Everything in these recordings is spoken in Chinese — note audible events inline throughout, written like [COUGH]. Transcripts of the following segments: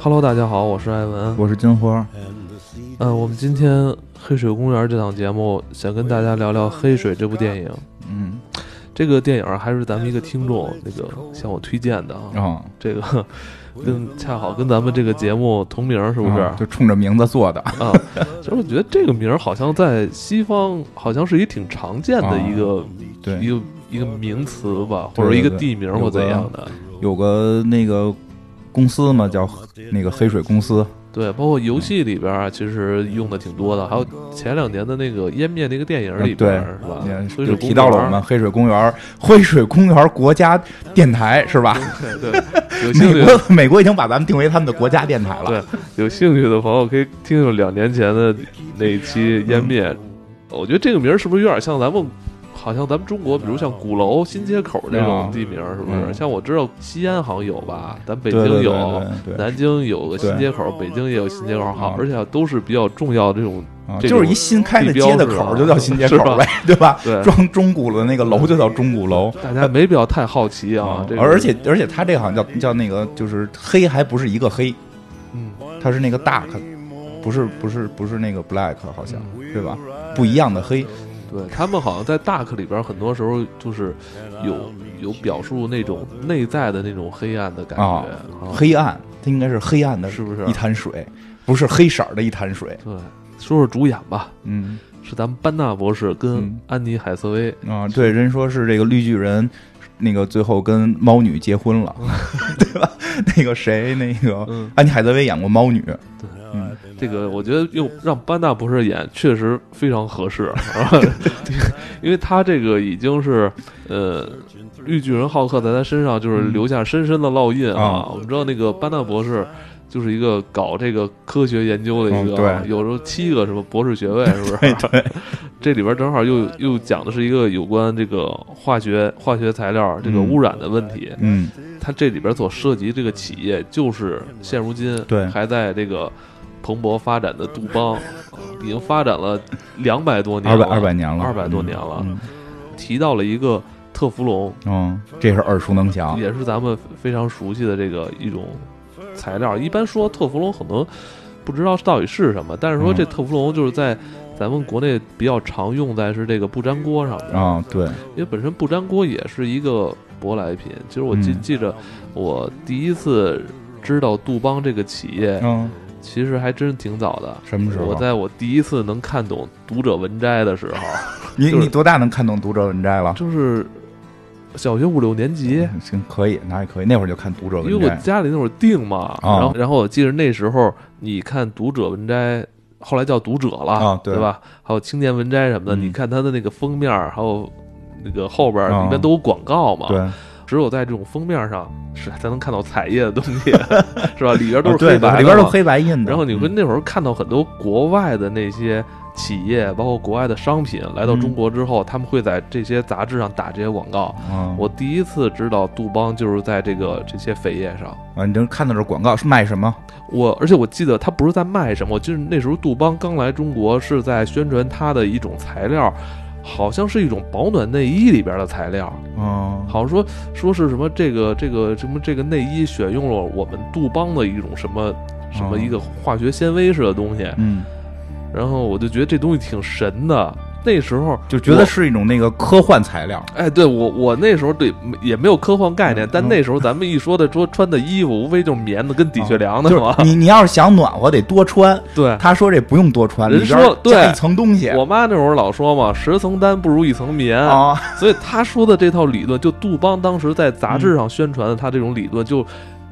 Hello，大家好，我是艾文，我是金花。嗯，我们今天《黑水公园》这档节目想跟大家聊聊《黑水》这部电影。嗯，这个电影还是咱们一个听众那个向我推荐的啊。这个 [LAUGHS] 跟恰好跟咱们这个节目同名，是不是？就冲着名字做的啊。其实我觉得这个名儿好像在西方好像是一挺常见的一个，对，一个一个名词吧，或者一个地名或怎样的。有个那个。公司嘛，叫那个黑水公司。对，包括游戏里边啊，其实用的挺多的。还有前两年的那个湮灭那个电影里边，是吧？就提到了我们黑水公园，黑水公园国家电台，是吧？对，[LAUGHS] 美国美国已经把咱们定为他们的国家电台了。对，有兴趣的朋友可以听听两年前的那一期湮灭。我觉得这个名儿是不是有点像咱们？好像咱们中国，比如像鼓楼、新街口这种地名，是不是？像我知道西安好像有吧，咱北京有，南京有个新街口，北京也有新街口，好，而且都是比较重要的这种，就是一新开的街的口就叫新街口呗，[LAUGHS] 对吧？装钟鼓的那个楼就叫钟鼓楼。大家没必要太好奇啊。而且而且他这好像叫叫那个，就是黑还不是一个黑，嗯，他是那个 dark，不是不是不是那个 black，好像对吧？不一样的黑。对他们好像在大课里边，很多时候就是有有表述那种内在的那种黑暗的感觉。黑暗，它应该是黑暗的，是不是？一滩水，不是黑色的一滩水。对，说说主演吧。嗯，是咱们班纳博士跟安妮海瑟薇啊。对，人说是这个绿巨人，那个最后跟猫女结婚了，[LAUGHS] 对吧？那个谁，那个安妮海瑟薇演过猫女。对。这个我觉得用让班纳博士演确实非常合适，[LAUGHS] 因为他这个已经是呃绿巨人浩克在他身上就是留下深深的烙印啊。我们知道那个班纳博士就是一个搞这个科学研究的一个，有时候七个什么博士学位是不是？对，这里边正好又又讲的是一个有关这个化学化学材料这个污染的问题。嗯，他这里边所涉及这个企业就是现如今对还在这个。蓬勃发展的杜邦，[LAUGHS] 已经发展了两百多年，二百二百年了，二百多年了。提到了一个特氟龙，嗯，这是耳熟能详，也是咱们非常熟悉的这个一种材料。一般说特氟龙，很多不知道到底是什么，但是说这特氟龙就是在咱们国内比较常用在是这个不粘锅上面啊，对，因为本身不粘锅也是一个舶来品。其实我记记着，我第一次知道杜邦这个企业，嗯。其实还真挺早的。什么时候？我在我第一次能看懂《读者文摘》的时候。你你多大能看懂《读者文摘》了？就是小学五六年级。行，可以，那还可以。那会儿就看《读者文摘》。因为我家里那会儿订嘛，然后然后我记得那时候你看《读者文摘》，后来叫《读者》了，对吧？还有《青年文摘》什么的，你看它的那个封面，还有那个后边里面都有广告嘛。对。只有在这种封面上是才能看到彩页的东西，是吧？里边都是黑白，里边都黑白印的。然后你会那会儿看到很多国外的那些企业，包括国外的商品来到中国之后，他们会在这些杂志上打这些广告。我第一次知道杜邦就是在这个这些扉页上啊，你能看到这广告是卖什么？我而且我记得他不是在卖什么，我记得那时候杜邦刚来中国是在宣传它的一种材料。好像是一种保暖内衣里边的材料，嗯，好像说说是什么这个这个什么这个内衣选用了我们杜邦的一种什么什么一个化学纤维似的东西，嗯，然后我就觉得这东西挺神的。那时候就觉得是一种那个科幻材料，哎，对我我那时候对也没有科幻概念，但那时候咱们一说的说穿的衣服，无非就是棉的跟底靴凉的嘛。你你要是想暖和，得多穿。对，他说这不用多穿，人说对一层东西。我妈那会儿老说嘛，十层单不如一层棉啊，所以他说的这套理论，就杜邦当时在杂志上宣传的他这种理论就。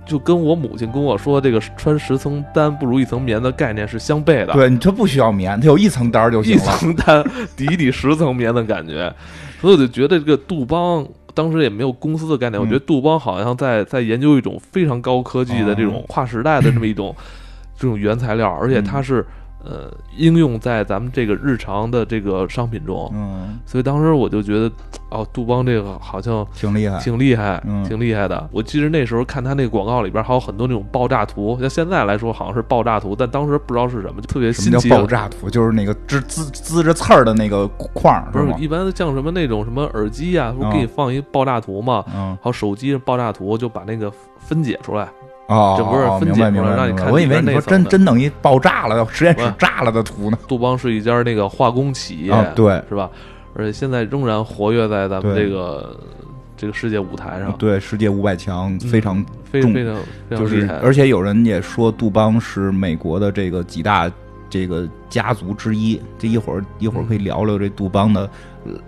就跟我母亲跟我说，这个穿十层单不如一层棉的概念是相悖的。对，你这不需要棉，它有一层单就行了。一层单抵抵十层棉的感觉，所以我就觉得这个杜邦当时也没有公司的概念。我觉得杜邦好像在在研究一种非常高科技的这种跨时代的这么一种这种原材料，而且它是。呃，应用在咱们这个日常的这个商品中，嗯，所以当时我就觉得，哦，杜邦这个好像挺厉害，挺厉害，挺厉害的。我记得那时候看他那个广告里边还有很多那种爆炸图，像现在来说好像是爆炸图，但当时不知道是什么，就特别新奇。爆炸图？就是那个滋滋滋着刺儿的那个框，不是一般像什么那种什么耳机啊，不给你放一爆炸图嘛，嗯，还有手机爆炸图，就把那个分解出来。哦，这不是分解出来让你看我以为你说真真等于爆炸了，实验室炸了的图呢。杜邦是一家那个化工企业，对，是吧？而且现在仍然活跃在咱们这个这个世界舞台上，对，世界五百强非常非常非常就是而且有人也说杜邦是美国的这个几大这个家族之一。这一会儿一会儿可以聊聊这杜邦的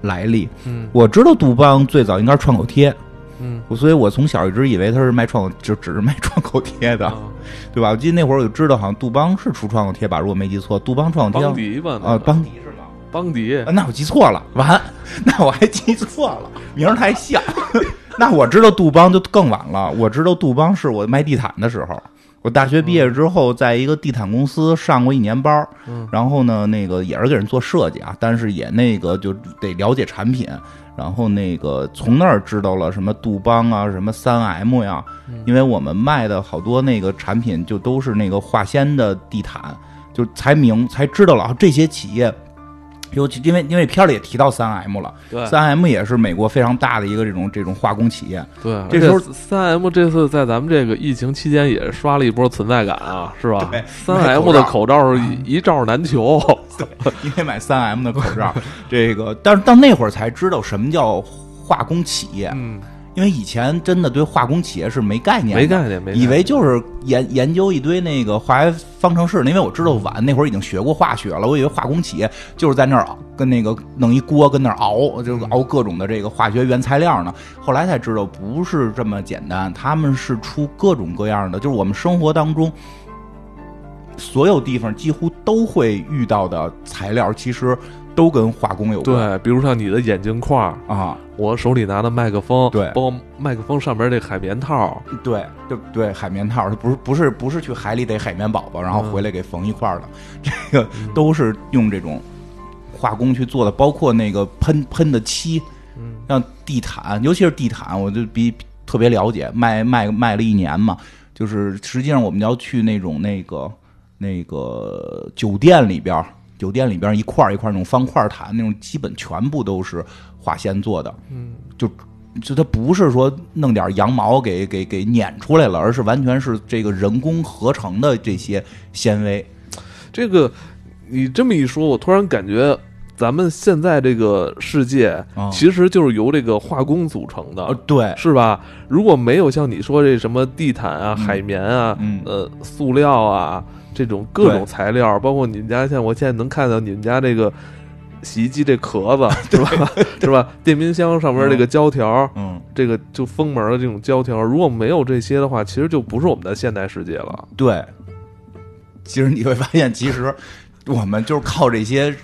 来历。嗯，我知道杜邦最早应该是创口贴。嗯，所以我从小一直以为他是卖创口，就只是卖创口贴的，[LAUGHS] 对吧？我记得那会儿我就知道，好像杜邦是出创口贴吧，如果没记错，杜邦创口贴。邦迪吧？啊，邦迪是吗？邦迪？那我记错了，完，[LAUGHS] 那我还记错了，名儿太像。[LAUGHS] 那我知道杜邦就更晚了，我知道杜邦是我卖地毯的时候，我大学毕业之后，在一个地毯公司上过一年班儿然后呢，那个也是给人做设计啊，但是也那个就得了解产品。然后那个从那儿知道了什么杜邦啊，什么三 M 呀，因为我们卖的好多那个产品就都是那个化纤的地毯，就才明才知道了啊这些企业。尤其因为因为片里也提到三 M 了，对，三 M 也是美国非常大的一个这种这种化工企业。对，这时候三 M 这次在咱们这个疫情期间也刷了一波存在感啊，是吧？三 M 的口罩一罩难求，[LAUGHS] 因为买三 M 的口罩，这个但是到那会儿才知道什么叫化工企业。嗯。因为以前真的对化工企业是没概念，没概念，没以为就是研研究一堆那个化学方程式。因为我知道晚那会儿已经学过化学了，我以为化工企业就是在那儿跟那个弄一锅跟那儿熬，就是熬各种的这个化学原材料呢。后来才知道不是这么简单，他们是出各种各样的，就是我们生活当中所有地方几乎都会遇到的材料，其实。都跟化工有关，对，比如像你的眼镜框啊，我手里拿的麦克风，对，包括麦克风上边这海绵套，对，对对，海绵套，它不是不是不是去海里逮海绵宝宝，然后回来给缝一块儿的，[LAUGHS] 这个都是用这种化工去做的，包括那个喷喷的漆，嗯，像地毯，尤其是地毯，我就比特别了解，卖卖卖了一年嘛，就是实际上我们要去那种那个那个酒店里边。酒店里边一块一块那种方块毯，那种基本全部都是化纤做的。嗯，就就它不是说弄点羊毛给给给碾出来了，而是完全是这个人工合成的这些纤维。这个你这么一说，我突然感觉咱们现在这个世界其实就是由这个化工组成的。对，是吧？如果没有像你说这什么地毯啊、海绵啊、呃塑料啊。这种各种材料，包括你们家，像我现在能看到你们家这个洗衣机这壳子，[LAUGHS] 是吧？是吧？电冰箱上面这个胶条，嗯，这个就封门的这种胶条，如果没有这些的话，其实就不是我们的现代世界了。对，其实你会发现，其实我们就是靠这些，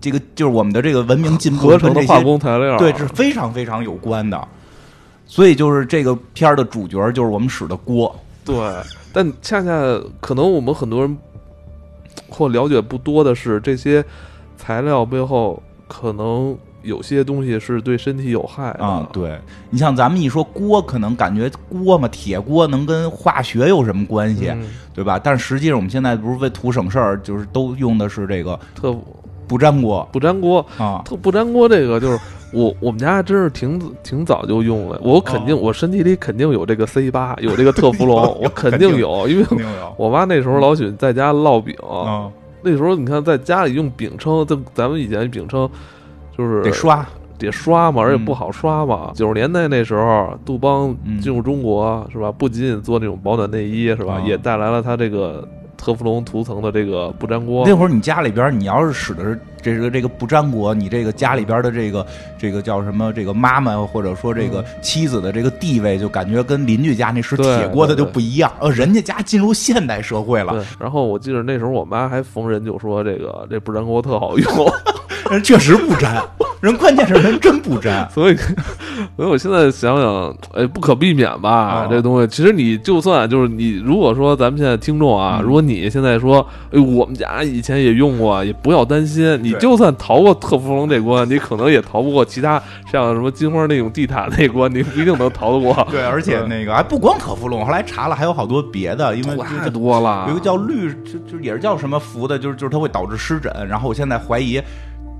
这个就是我们的这个文明进步合成的化工材料，对，是非常非常有关的。所以就是这个片儿的主角就是我们使的锅，对。但恰恰可能我们很多人 [TSK] 或了解不多的是，这些材料背后可能有些东西是对身体有害啊。对你像咱们一说锅，可能感觉锅嘛，铁锅能跟化学有什么关系，对吧？但是实际上我们现在不是为图省事儿，就是都用的是这个特不粘锅，不粘锅啊，特不粘锅这个就是。我我们家真是挺挺早就用了，我肯定我身体里肯定有这个 C 八，有这个特氟龙，[LAUGHS] 我肯定有，因为我妈那时候老喜欢在家烙饼，那时候你看在家里用饼铛，咱咱们以前饼铛就是得刷得刷嘛，而且不好刷嘛。九十年代那时候，杜邦进入中国是吧？不仅仅做那种保暖内衣是吧？也带来了它这个。特氟龙涂层的这个不粘锅，那会儿你家里边，你要是使的是这个这个不粘锅，你这个家里边的这个这个叫什么？这个妈妈或者说这个妻子的这个地位，就感觉跟邻居家那是铁锅的就不一样。呃，人家家进入现代社会了。然后我记得那时候我妈还逢人就说这个这不粘锅特好用。[LAUGHS] 确实不粘，人关键是人真不沾，[LAUGHS] 所以，[LAUGHS] 所以我现在想想，哎，不可避免吧，这东西。其实你就算就是你，如果说咱们现在听众啊，如果你现在说，哎，我们家以前也用过，也不要担心，你就算逃过特氟龙这关，你可能也逃不过其他像什么金花那种地毯那关，你不一定能逃得过。对，而且那个还不光特氟龙，后来查了还有好多别的，因为 [LAUGHS] 太多了。有一个叫氯，就就也是叫什么氟的，就是就是它会导致湿疹。然后我现在怀疑。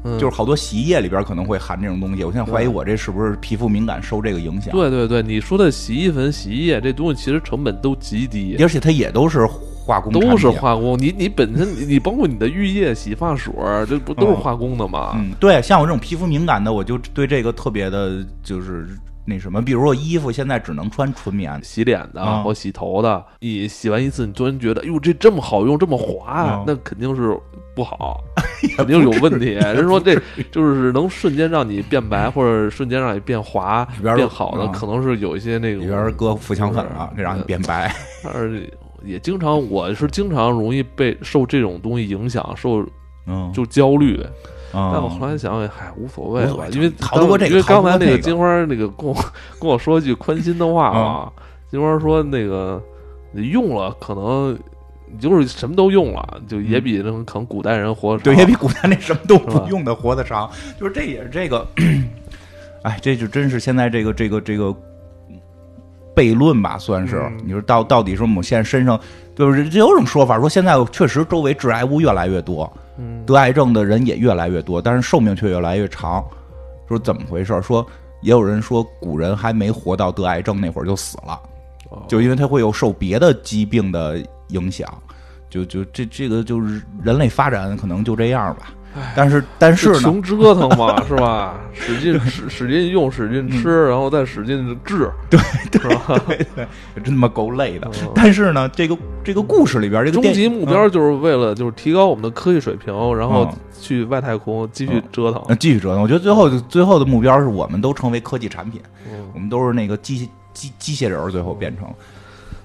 嗯就是好多洗衣液里边可能会含这种东西。我现在怀疑我这是不是皮肤敏感受这个影响？，对对对，你说的洗衣粉、洗衣液这东西其实成本都极低，而且它也都是化工，都是化工。你你本身你你包括你的浴液、洗发水，这不都是嗯化工的吗？嗯，对，像我这种皮肤敏感的，我就对这个特别的，就是那什么，比如说衣服现在只能穿纯棉，洗脸的啊或洗头的，你洗完一次，你突然觉得，哟，这这么好用，这么滑嗯，那肯定是不好，[LAUGHS] 肯定是有问题。人说这就是能瞬间让你变白，或者瞬间让你变滑变好的，嗯可能是有一些那个里边搁富强粉了，这让你变白。[LAUGHS] 但是也经常，我是经常容易被受这种东西影响，受嗯，就焦虑。嗯但我后来想想，嗨，无所谓无所谓，吧因为逃得过这个因为刚才那个金花那个跟我跟我说一句宽心的话嗯啊，金花说那个你用了可能。你就是什么都用了，就也比那种可能古代人活得长。嗯对，也比古代那什么都不用的活得长。就是这也是这个，哎，这就真是现在这个这个这个悖论吧，算是。嗯你说到到底说我们现在身上，就是这有种说法说现在确实周围致癌物越来越多，嗯，得癌症的人也越来越多，但是寿命却越来越长。说怎么回事？说也有人说古人还没活到得癌症那会儿就死了。哦就因为他会有受别的疾病的影响，就就这这个就是人类发展可能就这样吧。但是但是呢，就穷折腾嘛，[LAUGHS] 是吧？使劲使使劲用，使劲吃，然后再使劲治，对对吧？真他妈够累的。嗯但是呢，这个这个故事里边，这个终极目标就是为了就是提高我们的科技水平，然后嗯去外太空继续折腾。呃继续折腾。我觉得最后最后的目标是我们都成为科技产品，嗯我们都是那个机机机械人，最后变成。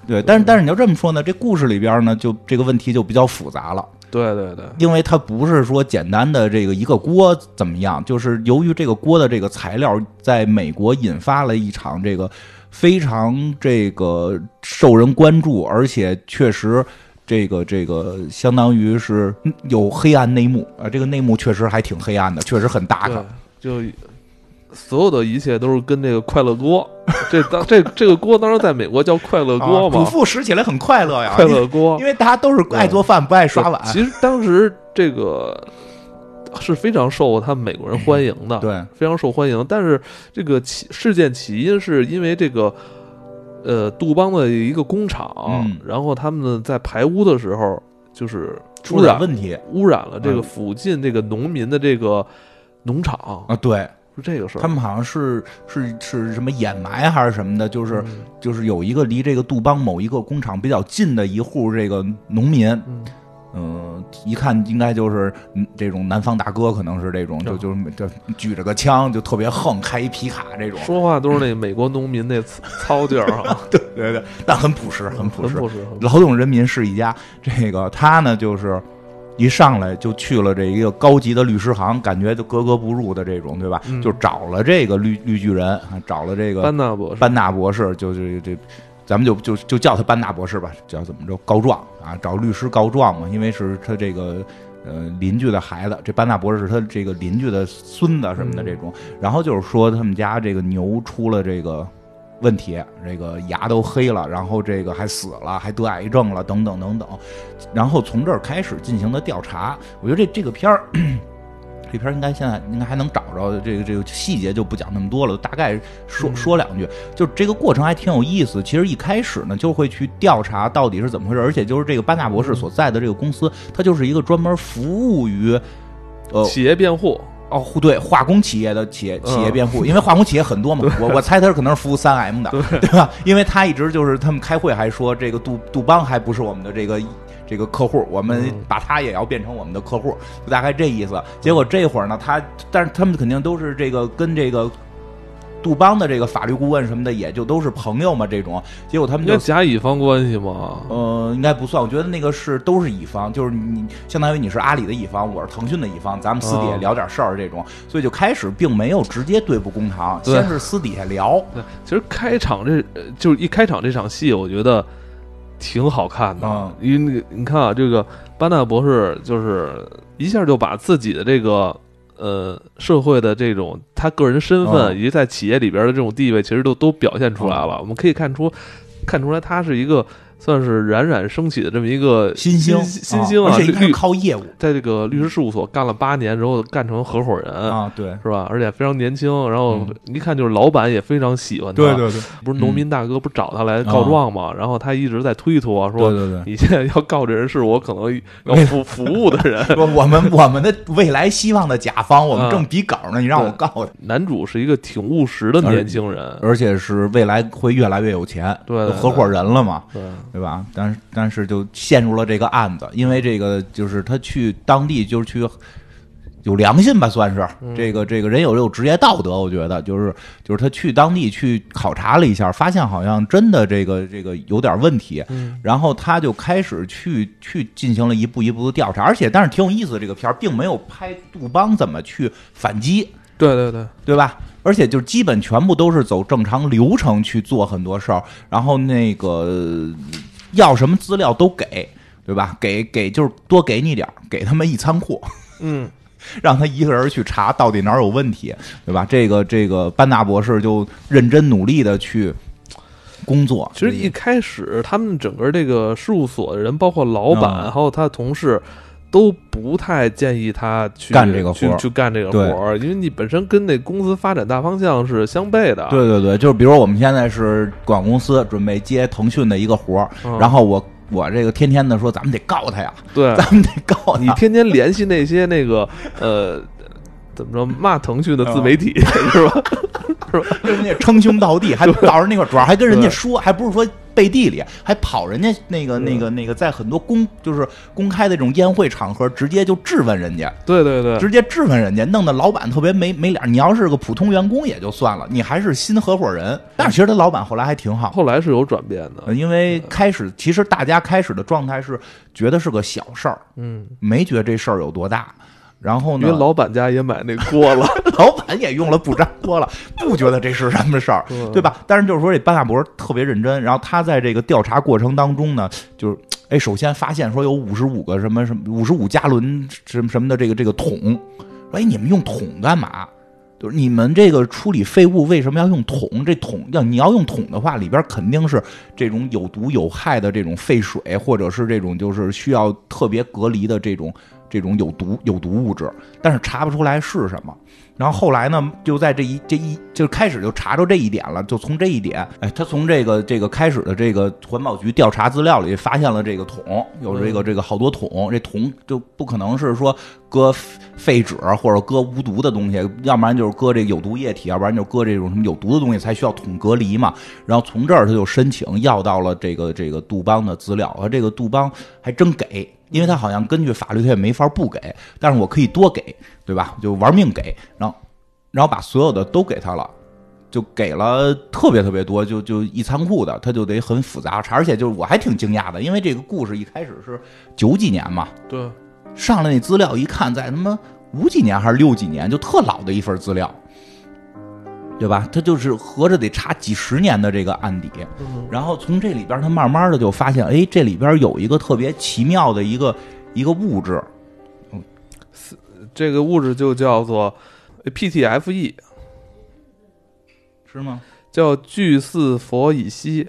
对，但是但是你要这么说呢，这故事里边呢，就这个问题就比较复杂了。对对对，因为它不是说简单的这个一个锅怎么样，就是由于这个锅的这个材料在美国引发了一场这个非常这个受人关注，而且确实这个这个相当于是有黑暗内幕啊，这个内幕确实还挺黑暗的，确实很大对个。，就所有的一切都是跟这个快乐锅，[LAUGHS] 这当这这个锅当时在美国叫快乐锅啊主嘛，妇拾起来很快乐呀，快乐锅。[LAUGHS] 因。为大家都是爱做饭不爱刷碗。其实当时这个是非常受他们美国人欢迎的，对，非常受欢迎。但是这个起事件起因是因为这个呃杜邦的一个工厂，嗯。然后他们在排污的时候就是污染问题。污染了这个嗯。附近这个农民的这个农场，啊，对是这个事儿。他们好像是是是什么掩埋还是什么的，就是。嗯就是有一个离这个杜邦某一个工厂比较近的一户这个农民，嗯嗯、一看应该就是嗯这种南方大哥，可能是这种，就就是就举着个枪就特别横，开一皮卡这种，说话都是那美国农民那糙糙劲儿啊，[LAUGHS] 对对对，但很朴实，很朴实。很朴实。很朴实劳动人民是一家，这个他呢就是一上来就去了这一个高级的律师行，感觉就格格不入的这种，对吧？嗯。就找了这个绿绿巨人，啊找了这个班纳博士，班纳博士，就是这，咱们就就就叫他班纳博士吧，叫怎么着告状啊，找律师告状嘛，因为是他这个呃邻居的孩子，这班纳博士是他这个邻居的孙子什么的嗯这种，然后就是说他们家这个牛出了这个问题，这个牙都黑了，然后这个还死了，还得癌症了，等等等等，然后从这儿开始进行的调查，我觉得这这个片儿。[CLEARS THROAT] 这片儿应该现在应该还能找着，这个这个细节就不讲那么多了，大概说嗯说两句。就这个过程还挺有意思。其实一开始呢，就会去调查到底是怎么回事，而且就是这个班纳博士所在的这个公司，它就是一个专门服务于。呃企业辩护，哦，对，化工企业的企业企业嗯辩护，因为化工企业很多嘛，我我猜他是可能是服务三 M 的，对吧？因为他一直就是他们开会还说这个杜杜邦还不是我们的这个这个客户，我们嗯把他也要变成我们的客户，就大概这意思。结果这会儿呢，他但是他们肯定都是这个跟这个杜邦的这个法律顾问什么的，也就都是朋友嘛，这种。结果他们就甲乙方关系嘛。呃，应该不算。我觉得那个是都是乙方，就是你相当于你是阿里的乙方，我是腾讯的乙方，咱们私底下哦聊点事儿这种，所以就开始并没有直接对簿公堂，先是私底下聊。[LAUGHS] 对，其实开场这呃就是一开场这场戏，我觉得挺好看的，嗯因为那个你看啊，这个班纳博士就是一下就把自己的这个呃社会的这种他个人身份、嗯以及在企业里边的这种地位，其实都都表现出来了。我们可以看出看出来，他是一个算是冉冉升起的这么一个新星，新星啊，而且律是靠业务，在这个律师事务所干了八年之后，干成合伙人啊，对，是吧？而且非常年轻，然后一看就是老板也非常喜欢他，对对对，不是农民大哥不找他来告状嘛？然后他一直在推脱说，对对对，你现在要告这人是我可能 [LAUGHS] 要服服务的人，我们我们的未来希望的甲方，我们正比稿呢，你让我告他。男主是一个挺务实的年轻人，而且是未来会越来越有钱，对，合伙人了嘛，对对吧？但是但是就陷入了这个案子，因为这个就是他去当地就是去有良心吧，算是这个这个人有有职业道德，我觉得就是就是他去当地去考察了一下，发现好像真的这个这个有点问题，然后他就开始去去进行了一步一步的调查，而且但是挺有意思的这个片儿，并没有拍杜邦怎么去反击。对对对，对吧？而且就基本全部都是走正常流程去做很多事儿，然后那个要什么资料都给，对吧？给给就是多给你点儿，给他们一仓库，嗯，[LAUGHS] 让他一个人去查到底哪儿有问题，对吧？这个这个班纳博士就认真努力的去工作。其实一开始他们整个这个事务所的人，包括老板还有他的同事。都不太建议他去干这个活，去干这个活儿，因为你本身跟那公司发展大方向是相悖的。对对对，就是比如我们现在是广告公司，准备接腾讯的一个活儿，然后我我这个天天的说，咱们得告他呀，对，[LAUGHS] 咱们得告你天天联系那些那个呃，怎么着骂腾讯的自媒体是吧？[LAUGHS] 是吧？跟人家称兄道弟，还到时那块主要还跟人家说，还不是说。背地里还跑人家那个那个那个，在很多公就是公开的这种宴会场合，直接就质问人家。对对对，直接质问人家，弄得老板特别没没脸。你要是个普通员工也就算了，你还是新合伙人。但是其实他老板后来还挺好，后来是有转变的。因为开始其实大家开始的状态是觉得是个小事儿，嗯，没觉得这事儿有多大。然后呢？因为老板家也买那锅了，[LAUGHS] 老板也用了不粘锅了，不觉得这是什么事儿，对吧？但是就是说，这班纳博特别认真。然后他在这个调查过程当中呢，就是哎，首先发现说有五十五个什么什么五十五加仑什么什么的这个这个桶，哎，你们用桶干嘛？就是你们这个处理废物为什么要用桶？这桶要你要用桶的话，里边肯定是这种有毒有害的这种废水，或者是这种就是需要特别隔离的这种。这种有毒有毒物质，但是查不出来是什么。然后后来呢，就在这一这一就开始就查着这一点了。就从这一点，哎，他从这个这个开始的这个环保局调查资料里发现了这个桶，有这个这个好多桶。这桶就不可能是说搁废纸或者搁无毒的东西，要不然就是搁这有毒液体，要不然就搁这种什么有毒的东西才需要桶隔离嘛。然后从这儿他就申请要到了这个这个杜邦的资料，和这个杜邦还真给。因为他好像根据法律他也没法不给，但是我可以多给，对吧？就玩命给，然后，然后把所有的都给他了，就给了特别特别多，就就一仓库的，他就得很复杂查，而且就是我还挺惊讶的，因为这个故事一开始是九几年嘛，对，上来那资料一看，在他妈五几年还是六几年，就特老的一份资料。对吧？他就是合着得查几十年的这个案底，然后从这里边他慢慢的就发现，哎，这里边有一个特别奇妙的一个一个物质，嗯，这个物质就叫做 PTFE，是吗？叫聚四氟乙烯，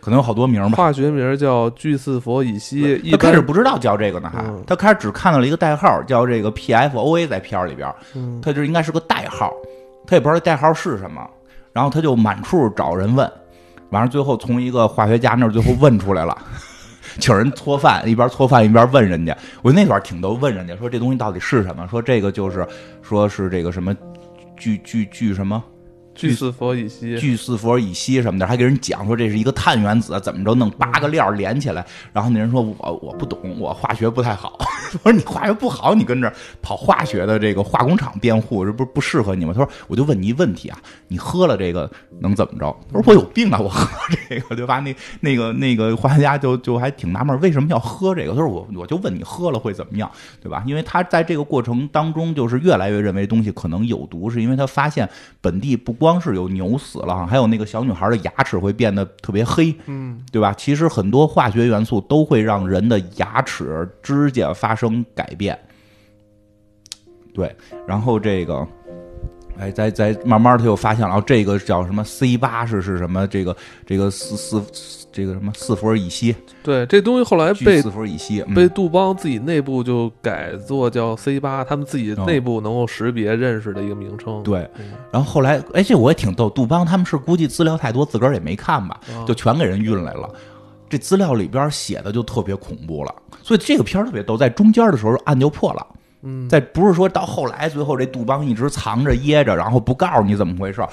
可能有好多名吧。化学名叫聚四氟乙烯。他开始不知道叫这个呢，还他开始只看到了一个代号，叫这个 PFOA，在片儿里边，他就应该是个代号。他也不知道代号是什么，然后他就满处找人问，完了最后从一个化学家那儿最后问出来了，请人搓饭，一边搓饭一边问人家。我那段挺逗，问人家说这东西到底是什么？说这个就是说是这个什么聚聚聚什么。聚四氟乙烯，聚四氟乙烯什么的，还给人讲说这是一个碳原子，怎么着弄八个链连起来。然后那人说：“我我不懂，我化学不太好。” [LAUGHS] 我说：“你化学不好，你跟这跑化学的这个化工厂辩护，这不不适合你吗？”他说：“我就问你一问题啊，你喝了这个能怎么着？”他说：“我有病啊，我喝这个 [LAUGHS] 对吧？”那那个那个化学家就就还挺纳闷，为什么要喝这个？他说：“我我就问你喝了会怎么样，对吧？因为他在这个过程当中，就是越来越认为东西可能有毒，是因为他发现本地不光。”光是有牛死了，还有那个小女孩的牙齿会变得特别黑，嗯，对吧？其实很多化学元素都会让人的牙齿、指甲发生改变。对，然后这个，哎，在在慢慢他又发现了，哦，这个叫什么 C 八是是什么？这个这个四四这个什么四氟乙烯，对，这东西后来被四氟乙烯嗯被杜邦自己内部就改做叫 C 八，他们自己内部能够识别认识的一个名称。哦对，嗯，然后后来，哎，这我也挺逗，杜邦他们是估计资料太多，自个儿也没看吧，啊就全给人运来了。这资料里边写的就特别恐怖了，所以这个片儿特别逗，在中间的时候案就破了。嗯，在不是说到后来，最后这杜邦一直藏着掖着，然后不告诉你怎么回事儿。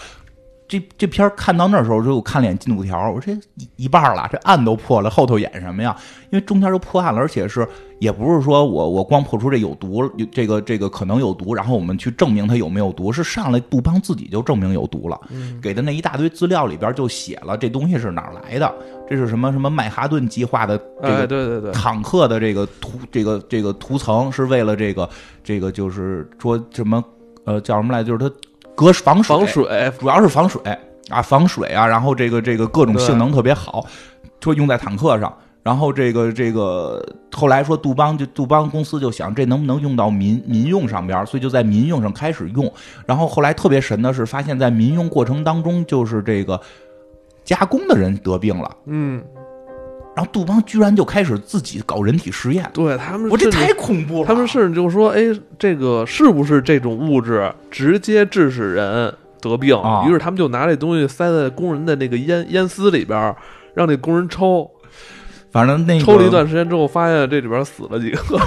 这这片儿看到那时候，就我看了眼进度条，我说这一一半儿了，这案都破了，后头演什么呀？因为中间都破案了，而且是也不是说我我光破出这有毒，有这个这个可能有毒，然后我们去证明它有没有毒，是上来杜邦自己就证明有毒了，嗯给的那一大堆资料里边就写了这东西是哪儿来的，这是什么什么曼哈顿计划的这哎，个对对对，坦克的这个涂这个这个涂层是为了这个这个就是说什么呃叫什么来？就是它隔防水，防水，主要是防水啊，防水啊，然后这个这个各种性能特别好，说用在坦克上。然后这个这个后来说杜邦就杜邦公司就想这能不能用到民民用上边儿，所以就在民用上开始用。然后后来特别神的是，发现在民用过程当中，就是这个加工的人得病了，嗯，然后杜邦居然就开始自己搞人体实验。对他们我这太恐怖了！他们甚至就说，哎，这个是不是这种物质直接致使人得病？啊于是他们就拿这东西塞在工人的那个烟烟丝里边，让那工人抽。反正那个抽了一段时间之后，发现这里边死了几个。[LAUGHS]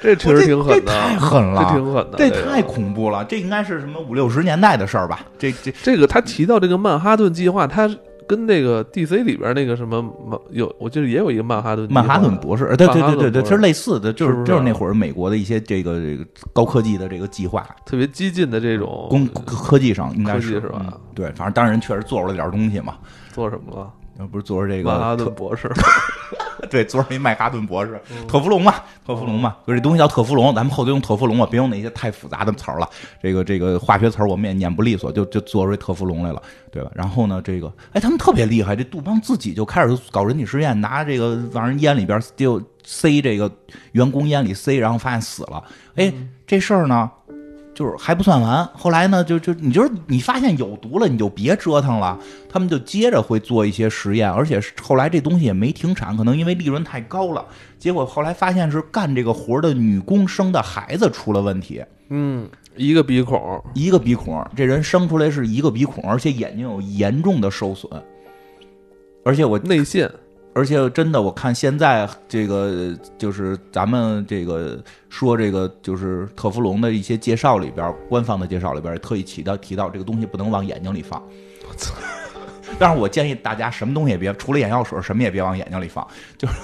这确实挺狠的，这太狠了，这挺狠的，这太恐怖了。这应该是什么五六十年代的事儿吧？这这这个他提到这个曼哈顿计划，他跟那个 DC 里边那个什么曼有，我记得也有一个曼哈顿曼哈顿博士，呃对对对对对，曼哈顿博士这是类似的，就是就是那会儿美国的一些这个这个高科技的这个计划，特别激进的这种工科技上应该是是吧嗯对，反正当然人确实做出了点东西嘛，做什么了？要不是做出这个曼哈顿博士，[LAUGHS] [LAUGHS] 对，昨儿一麦哈顿博士，嗯特氟龙嘛，特氟龙嘛，就这东西叫特氟龙，咱们后头用特氟龙吧，别用那些太复杂的词儿了。这个这个化学词儿我们也念不利索，就就做出特氟龙来了，对吧？然后呢，这个哎，他们特别厉害，这杜邦自己就开始搞人体实验，拿这个往人烟里边就塞这个员工烟里塞，然后发现死了。哎，这事儿呢？就是还不算完，后来呢，就就你就是你发现有毒了，你就别折腾了。他们就接着会做一些实验，而且是后来这东西也没停产，可能因为利润太高了。结果后来发现是干这个活的女工生的孩子出了问题，嗯，一个鼻孔，一个鼻孔，这人生出来是一个鼻孔，而且眼睛有严重的受损。而且我内线，而且真的，我看现在这个就是咱们这个说这个就是特氟龙的一些介绍里边，官方的介绍里边也特意提到提到这个东西不能往眼睛里放。我操但是我建议大家什么东西也别，除了眼药水，什么也别往眼睛里放。就是，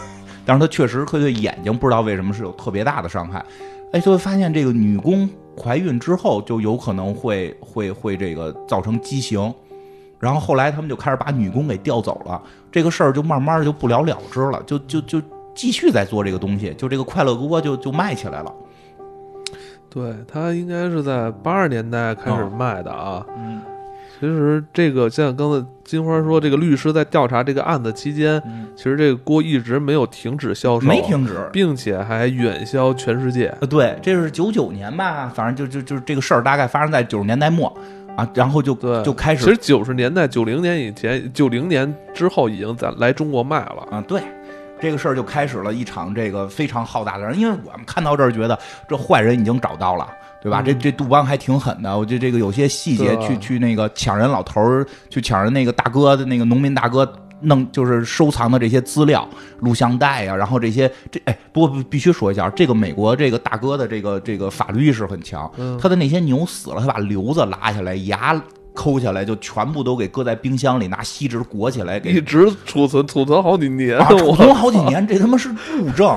但是它确实会对眼睛不知道为什么是有特别大的伤害。哎，就会发现这个女工怀孕之后就有可能会会会这个造成畸形。然后后来他们就开始把女工给调走了，这个事儿就慢慢就不了了之了，就就就继续在做这个东西，就这个快乐锅就就卖起来了。对它应该是在八十年代开始卖的啊。嗯其实这个像刚才金花说，这个律师在调查这个案子期间，嗯，其实这个锅一直没有停止销售，没，停止。并且还远销全世界。呃，对，这是九九年吧，反正就就就这个事儿大概发生在九十年代末啊，然后就对，就开始其实九十年代、九零年以前、九零年之后已经在来中国卖了。啊，对，这个事儿就开始了一场这个非常浩大的人，因为我们看到这儿觉得这坏人已经找到了。对吧？嗯这这杜邦还挺狠的，我觉得这个有些细节去去那个抢人老头儿，去抢人那个大哥的那个农民大哥弄就是收藏的这些资料、录像带呀、然后这些这哎，不过必必须说一下，这个美国这个大哥的这个这个法律意识很强，嗯他的那些牛死了，他把瘤子拉下来，牙抠下来，就全部都给搁在冰箱里，拿锡纸裹起来，给一直储存储存好几年，啊，储我存好几年，这他妈是物证。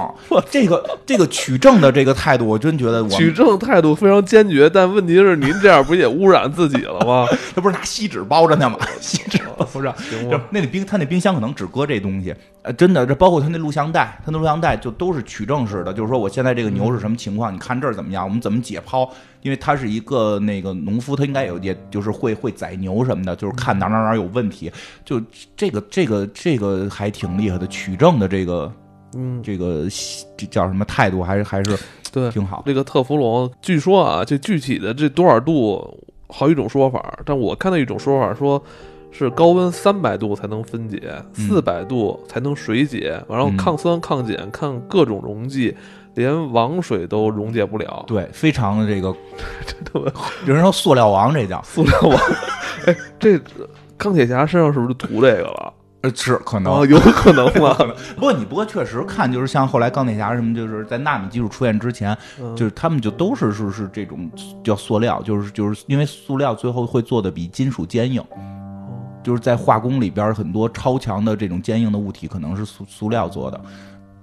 这个这个取证的这个态度，我真觉得我取证态度非常坚决，但问题是您这样不也污染自己了吗？[LAUGHS] 这不是拿锡纸包着呢吗？[LAUGHS] 锡纸包着。行，那那冰，他那冰箱可能只搁这东西，呃，真的，这包括他那录像带，他那录像带就都是取证式的，就是说我现在这个牛是什么情况，你看这儿怎么样，我们怎么解剖，因为他是一个那个农夫，他应该有也就是会会宰牛什么的，就是看哪哪哪有问题，就这个这个这个还挺厉害的，取证的这个嗯，这个这叫什么态度，还是还是对，挺好。这个特氟龙，据说啊，这具体的这多少度，好几种说法。但我看到一种说法说，是高温三百度才能分解，四百度才能水解，然后抗酸、抗碱、抗各种溶剂，连王水都溶解不了。对，非常的这个，[LAUGHS] 特别有人说塑料王，这叫塑料王。哎，这钢铁侠身上是不是涂这个了？呃，是可能有可能吧？[LAUGHS] 不过你不过确实看，就是像后来钢铁侠什么，就是在纳米技术出现之前，就是他们就都是是是这种叫塑料，就是就是因为塑料最后会做的比金属坚硬，就是在化工里边很多超强的这种坚硬的物体可能是塑塑料做的。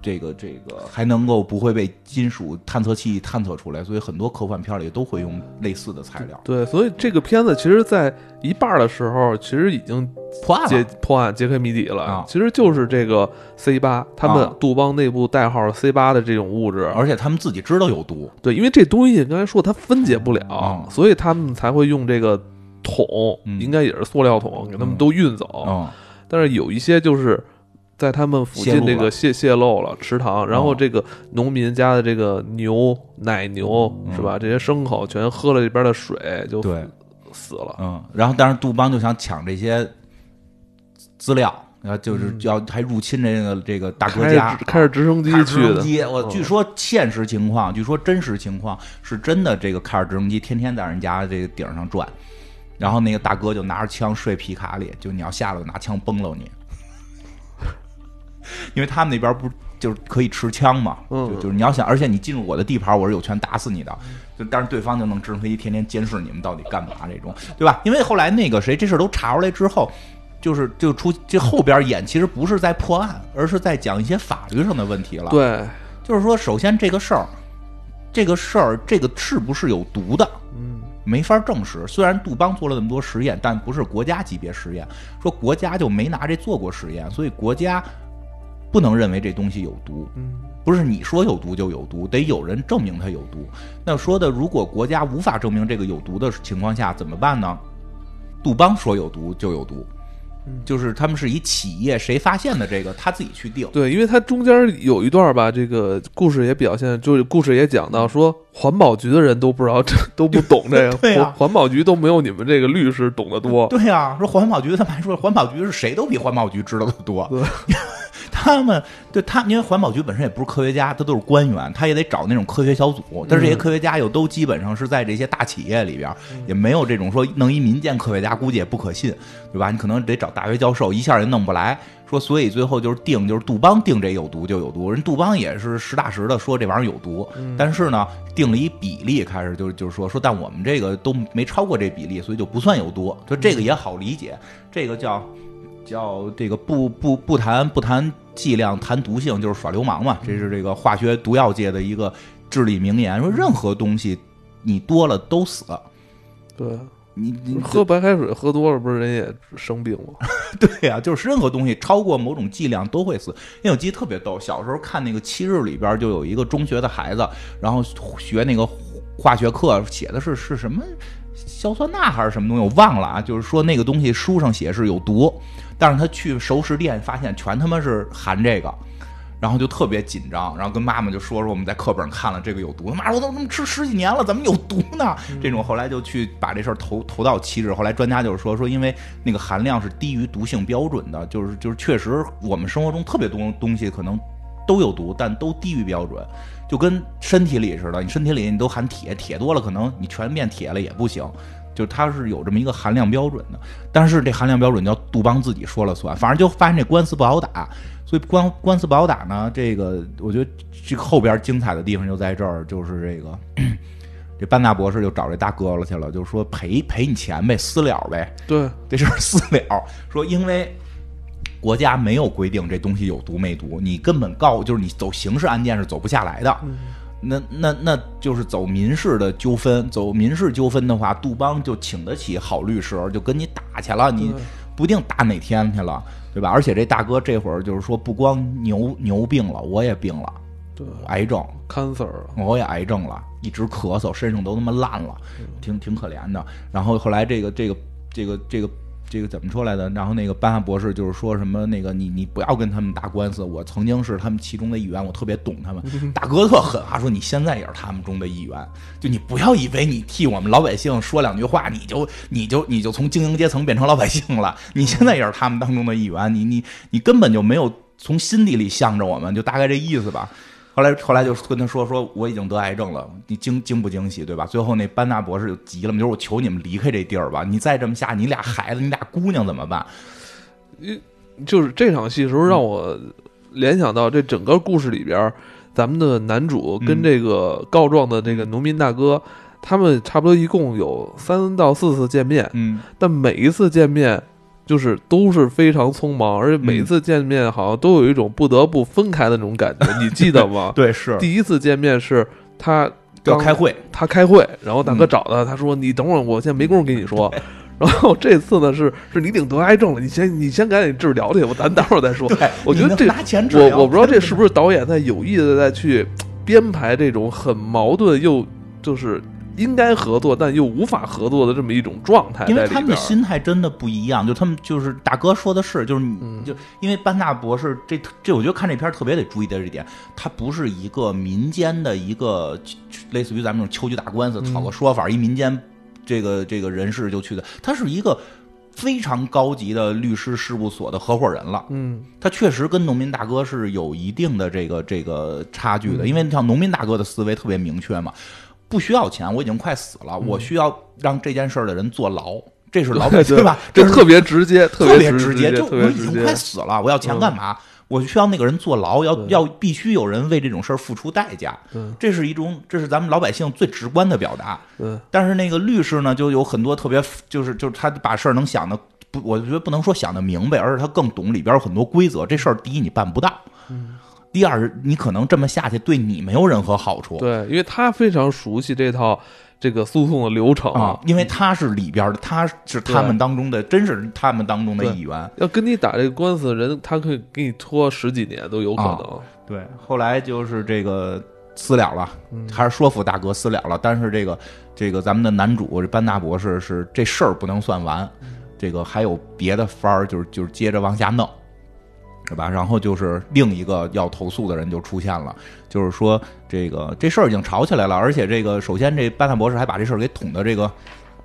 这个这个还能够不会被金属探测器探测出来，所以很多科幻片里都会用类似的材料。对，所以这个片子其实，在一半的时候，其实已经破案揭破案揭开谜底了。其实就是这个 C 八，他们杜邦内部代号 C 八的这种物质，而且他们自己知道有毒。对，因为这东西刚才说它分解不了，所以他们才会用这个桶，应该也是塑料桶，给他们都运走。但是有一些就是。在他们附近这个泄泄露了池塘，然后这个农民家的这个牛奶牛是吧？这些牲口全喝了这边的水，就对死了。嗯，然后但是杜邦就想抢这些资料，然后就是要还入侵这个这个大哥家，开着直升机去的。我据说现实情况，据说真实情况是真的，这个开着直升机天天在人家这个顶上转，然后那个大哥就拿着枪睡皮卡里，就你要下来我拿枪崩了你。因为他们那边不就是可以持枪嘛，就就是你要想，而且你进入我的地盘，我是有权打死你的。就但是对方就能直升飞机天天监视你们到底干嘛这种，对吧？因为后来那个谁这事都查出来之后，就是就出这后边演其实不是在破案，而是在讲一些法律上的问题了。对，就是说，首先这个事儿，这个事儿，这个是不是有毒的？嗯，没法证实。虽然杜邦做了那么多实验，但不是国家级别实验，说国家就没拿这做过实验，所以国家。不能认为这东西有毒，不是你说有毒就有毒，得有人证明它有毒。那说的，如果国家无法证明这个有毒的情况下怎么办呢？杜邦说有毒就有毒，就是他们是以企业谁发现的这个他自己去定。对，因为它中间有一段吧，这个故事也表现，就是故事也讲到说，环保局的人都不知道，这都不懂这个，[LAUGHS] 对呀，环保局都没有你们这个律师懂得多。对呀，说环保局他们还说环保局是谁都比环保局知道的多。他们对他，因为环保局本身也不是科学家，他都是官员，他也得找那种科学小组。但是这些科学家又都基本上是在这些大企业里边，也没有这种说弄一民间科学家，估计也不可信，对吧？你可能得找大学教授，一下也弄不来。说，所以最后就是定，就是杜邦定这有毒就有毒。人杜邦也是实打实的说这玩意儿有毒，但是呢，定了一比例，开始就就是说说，但我们这个都没超过这比例，所以就不算有毒。就这个也好理解，这个叫。叫这个不不不谈不谈剂量谈毒性就是耍流氓嘛，这是这个化学毒药界的一个至理名言。说任何东西你多了都死。对，你你喝白开水喝多了不是人也生病吗？[LAUGHS] 对呀，就是任何东西超过某种剂量都会死。因为我记得特别逗，小时候看那个《七日》里边就有一个中学的孩子，然后学那个化学课，写的是是什么硝酸钠还是什么东西，我忘了啊。就是说那个东西书上写是有毒。但是他去熟食店，发现全他妈是含这个，然后就特别紧张，然后跟妈妈就说说我们在课本上看了这个有毒，妈我都他妈吃十几年了，怎么有毒呢？这种后来就去把这事儿投投到旗帜，后来专家就是说说因为那个含量是低于毒性标准的，就是就是确实我们生活中特别多东西可能都有毒，但都低于标准，就跟身体里似的，你身体里你都含铁，铁多了可能你全变铁了也不行。就它是有这么一个含量标准的，但是这含量标准叫杜邦自己说了算，反正就发现这官司不好打，所以官官司不好打呢。这个我觉得这个后边精彩的地方就在这儿，就是这个 [CLEARS THROAT] 这班纳博士就找这大哥了去了，就说赔赔你钱呗，私了呗。对，这事儿私了，说因为国家没有规定这东西有毒没毒，你根本告就是你走刑事案件是走不下来的。那那那就是走民事的纠纷，走民事纠纷的话，杜邦就请得起好律师，就跟你打去了，你不定打哪天去了，对吧？而且这大哥这会儿就是说，不光牛牛病了，我也病了，对，癌症，cancer，我也癌症了，一直咳嗽，身上都他妈烂了，挺挺可怜的。然后后来这个这个这个这个这个怎么说来的？然后那个班纳博士就是说什么那个你你不要跟他们打官司，我曾经是他们其中的一员，我特别懂他们。大哥特狠啊，说你现在也是他们中的一员，就你不要以为你替我们老百姓说两句话，你就你就你就从精英阶层变成老百姓了。[LAUGHS] 你现在也是他们当中的一员，你你你根本就没有从心底里向着我们，就大概这意思吧。后来后来就跟他说说我已经得癌症了，你惊惊不惊喜对吧？最后那班纳博士就急了嘛，就是我求你们离开这地儿吧，你再这么下，你俩孩子，你俩姑娘怎么办？就是这场戏的时候，让我联想到这整个故事里边，咱们的男主跟这个告状的这个农民大哥，他们差不多一共有三到四次见面，嗯，但每一次见面。就是都是非常匆忙，而且每次见面好像都有一种不得不分开的那种感觉，[LAUGHS] 你记得吗？对，是第一次见面是他要开会，他开会，然后大哥找他，他说：“你等会儿，我现在没工夫跟你说。” [LAUGHS] 然后这次呢是是你领得癌症了，你先你先赶紧治疗去，我咱待会儿再说。我觉得这我我不知道这是不是导演在有意的在去编排这种很矛盾又就是。应该合作，但又无法合作的这么一种状态，因为他们的心态真的不一样。就他们就是大哥说的是，就是你就因为班纳博士这这，我觉得看这片特别得注意的这点，他不是一个民间的一个类似于咱们这种秋菊打官司讨个说法，一民间这个这个人士就去的，他是一个非常高级的律师事务所的合伙人了。嗯，他确实跟农民大哥是有一定的这个这个差距的，因为像农民大哥的思维特别明确嘛。不需要钱，我已经快死了。我需要让这件事儿的人坐牢，这是 [LAUGHS] 老百姓吧？这特别直接，特别直接。就我已经快死了，我要钱干嘛？我需要那个人坐牢，要要必须有人为这种事儿付出代价。这是一种，这是咱们老百姓最直观的表达。但是那个律师呢，就有很多特别，就是就是他把事儿能想的不，我觉得不能说想的明白，而是他更懂里边有很多规则。这事儿第一你办不到。第二，你可能这么下去对你没有任何好处。对，因为他非常熟悉这套这个诉讼的流程啊，因为他是里边的，他是他们当中的，真是他们当中的一员。要跟你打这个官司的人，他可以给你拖十几年都有可能。对，后来就是这个私了了，还是说服大哥私了了。但是这个这个咱们的男主这班纳博士是这事儿不能算完，这个还有别的法儿，就是就是接着往下弄。是吧？然后就是另一个要投诉的人就出现了，就是说这个这事儿已经吵起来了，而且这个首先这班纳博士还把这事儿给捅到这个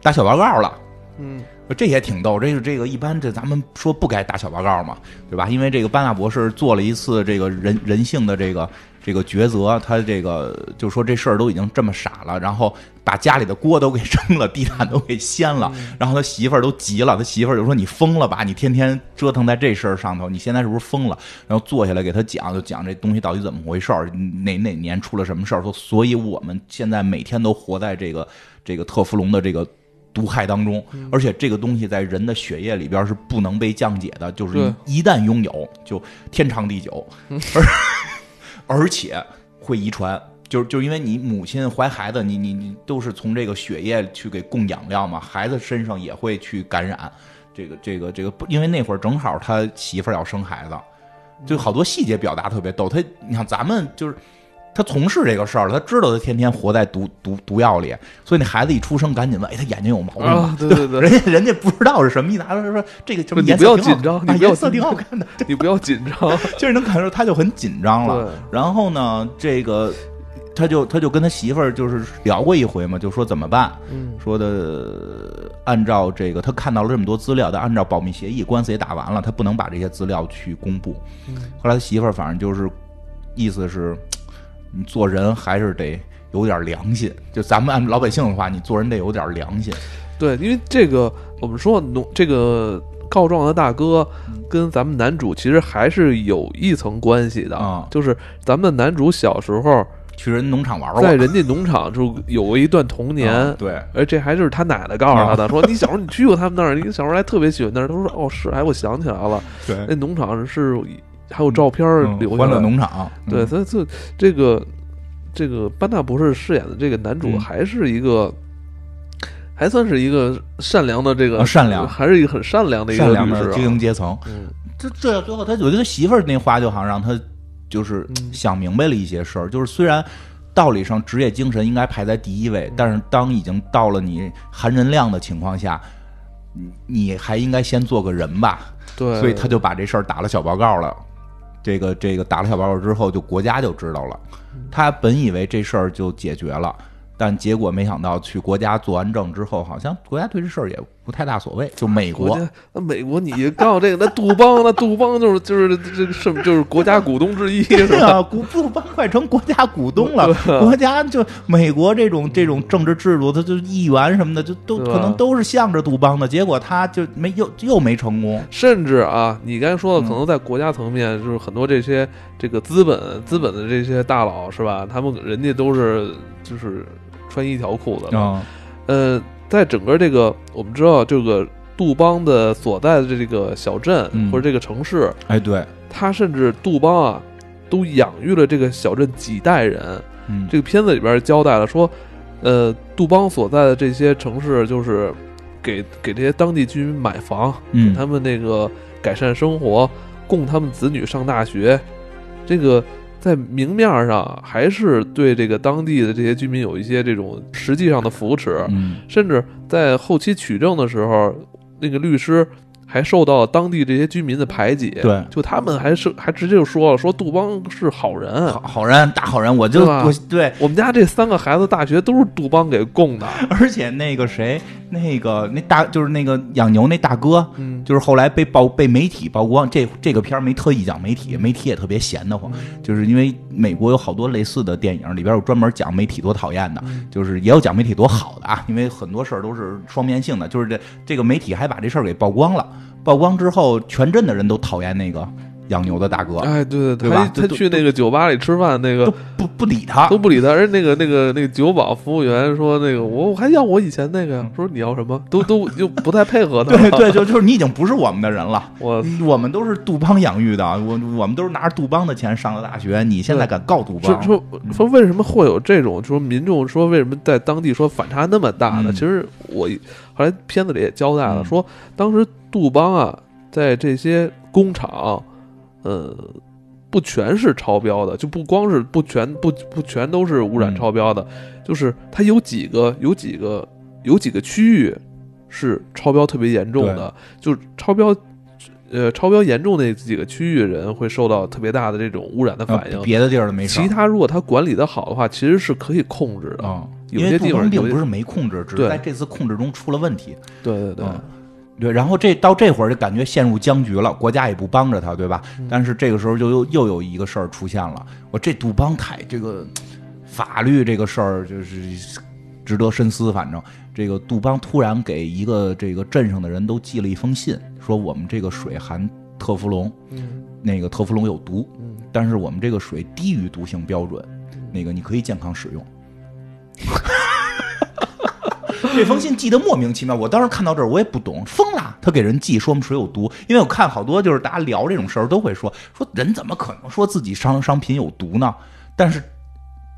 打小报告了，嗯，这也挺逗。这个这个一般这咱们说不该打小报告嘛，对吧？因为这个班纳博士做了一次这个人人性的这个。这个抉择，他这个就说这事儿都已经这么傻了，然后把家里的锅都给扔了，地毯都给掀了，然后他媳妇儿都急了，他媳妇儿就说：“你疯了吧？你天天折腾在这事儿上头，你现在是不是疯了？”然后坐下来给他讲，就讲这东西到底怎么回事儿，哪哪年出了什么事儿？说，所以我们现在每天都活在这个这个特氟龙的这个毒害当中，而且这个东西在人的血液里边是不能被降解的，就是一旦拥有就天长地久。[LAUGHS] [LAUGHS] [LAUGHS] 而而且会遗传，就是就是因为你母亲怀孩子，你你你都是从这个血液去给供养料嘛，孩子身上也会去感染，这个这个这个，因为那会儿正好他媳妇儿要生孩子，就好多细节表达特别逗。他你看咱们就是。他从事这个事儿了，他知道他天天活在毒毒毒药里，所以那孩子一出生赶紧问：“哎，他眼睛有毛病吗？”对对 [LAUGHS] 对，人家人家不知道是什么意思，他说这个你不要紧张，你颜色挺好看的，你不要紧张，[LAUGHS] [LAUGHS] 就是能感受他就很紧张了。然后呢，这个他就他就跟他媳妇儿就是聊过一回嘛，就说怎么办？说的按照这个他看到了这么多资料，但按照保密协议，官司也打完了，他不能把这些资料去公布。后来他媳妇儿反正就是意思是。你做人还是得有点良心，就咱们按老百姓的话，你做人得有点良心。对，因为这个我们说农这个告状的大哥跟咱们男主其实还是有一层关系的啊，就是咱们男主小时候去人农场玩过，在人家农场就有过一段童年。对，而这还是他奶奶告诉他的，说你小时候你去过他们那儿，你小时候还特别喜欢那儿。他说哦是，哎我想起来了，对，那农场是。还有照片留下欢乐农场，对，所以这这个这个班纳博士饰演的这个男主还是一个，还算是一个善良的这个善良，还是一个很善良的一个善良的精英阶层。嗯，这这最后他我觉得媳妇儿那话就好像让他就是想明白了一些事儿，就是虽然道理上职业精神应该排在第一位，但是当已经到了你含人量的情况下。你你还应该先做个人吧。对，所以他就把这事儿打了小报告了。这个这个打了小报告之后，就国家就知道了。他本以为这事儿就解决了，但结果没想到去国家做完证之后，好像国家对这事儿也不太大所谓。就美国，那美国你告这个，那杜邦，那 [LAUGHS] 杜邦就是就是这个什么，就是国家股东之一，是吧？股杜邦快成国家股东了，[LAUGHS] 国家就美国这种这种政治制度，他就议员什么的，就都可能都是向着杜邦的。结果他就没又又没成功。甚至啊，你刚才说的，可能在国家层面，就是很多这些这个资本资本的这些大佬，是吧？他们人家都是就是穿一条裤子的，呃。在整个这个，我们知道这个杜邦的所在的这个小镇或者这个城市，哎，对，他甚至杜邦啊，都养育了这个小镇几代人。嗯，这个片子里边交代了说，呃，杜邦所在的这些城市，就是给给这些当地居民买房，给他们那个改善生活，供他们子女上大学，这个。在明面上还是对这个当地的这些居民有一些这种实际上的扶持，甚至在后期取证的时候，那个律师。还受到当地这些居民的排挤，对，就他们还是还直接就说了，说杜邦是好人，好好人，大好人，我就我对我们家这三个孩子大学都是杜邦给供的，[LAUGHS] 而且那个谁，那个那大就是那个养牛那大哥，嗯，就是后来被曝被媒体曝光，这这个片儿没特意讲媒体，媒体也特别闲得慌，就是因为美国有好多类似的电影，里边有专门讲媒体多讨厌的，就是也有讲媒体多好的啊，因为很多事儿都是双面性的，就是这这个媒体还把这事儿给曝光了。曝光之后，全镇的人都讨厌那个养牛的大哥。哎，对对对吧？他去那个酒吧里吃饭，那个都不不理他，都不理他。而那个那个那个酒保服务员说：“那个我我还要我以前那个。”说你要什么？都都就不太配合他。对对，就就是你已经不是我们的人了。[LAUGHS] 我我们都是杜邦养育的，我我们都是拿着杜邦的钱上的大学。你现在敢告杜邦？说说为什么会有这种？说民众说为什么在当地说反差那么大呢？其实我后来片子里也交代了，说当时杜邦啊。在这些工厂，呃，不全是超标的，就不光是不全不不全都是污染超标的，就是它有几个有几个有几个区域是超标特别严重的，就超标，呃，超标严重那几个区域人会受到特别大的这种污染的反应。别的地儿没其他如果它管理的好的话，其实是可以控制的。有些地方并不是没控制，只是在这次控制中出了问题。对对对。对，然后这到这会儿就感觉陷入僵局了，国家也不帮着他，对吧？但是这个时候就又又有一个事儿出现了，我这杜邦太这个法律这个事儿就是值得深思。反正这个杜邦突然给一个这个镇上的人都寄了一封信，说我们这个水含特氟龙，那个特氟龙有毒，但是我们这个水低于毒性标准，那个你可以健康使用。[LAUGHS] 这封信寄得莫名其妙，我当时看到这儿我也不懂，疯了！他给人寄说我们水有毒，因为我看好多就是大家聊这种事儿都会说，说人怎么可能说自己商商品有毒呢？但是。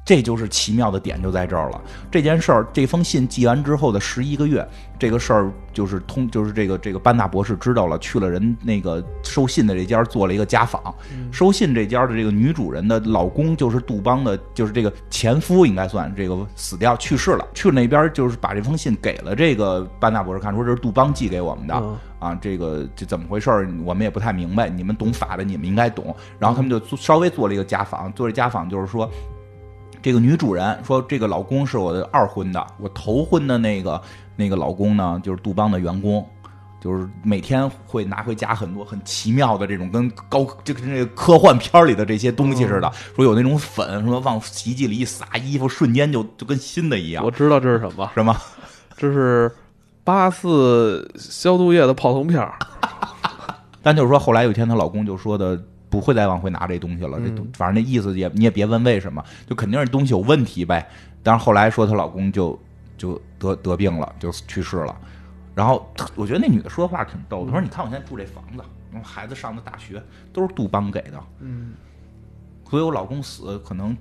这就是奇妙的点就在这儿了。这件事儿，这封信寄完之后的十一个月，这个事儿就是通，就是这个这个班纳博士知道了，去了人那个收信的这家做了一个家访。收信这家的这个女主人的老公就是杜邦的，就是这个前夫应该算这个死掉去世了。去了那边就是把这封信给了这个班纳博士看，说这是杜邦寄给我们的啊，这个这怎么回事儿，我们也不太明白。你们懂法的，你们应该懂。然后他们就稍微做了一个家访，做这家访就是说。这个女主人说：“这个老公是我的二婚的，我头婚的那个那个老公呢，就是杜邦的员工，就是每天会拿回家很多很奇妙的这种跟高就跟那个科幻片里的这些东西似的。说有那种粉，什么往洗衣机里一撒，衣服瞬间就就跟新的一样。我知道这是什么？什么？这是八四消毒液的泡腾片儿 [LAUGHS] 但就是说，后来有一天她老公就说的。”不会再往回拿这东西了，这反正那意思也你也别问为什么，就肯定是东西有问题呗。但是后来说她老公就就得得病了，就去世了。然后我觉得那女的说的话挺逗，她说：“你看我现在住这房子，孩子上的大学都是杜邦给的，嗯，所以我老公死可能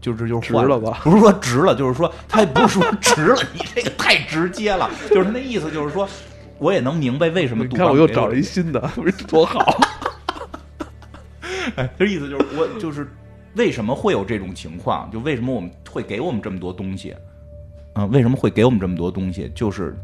就这就值了吧？不是说值了，就是说他也不是说值了，[LAUGHS] 你这个太直接了。就是他那意思就是说，我也能明白为什么。你看我又找了一新的，多好。”哎，这意思就是我就是为什么会有这种情况？就为什么我们会给我们这么多东西？嗯，为什么会给我们这么多东西？就是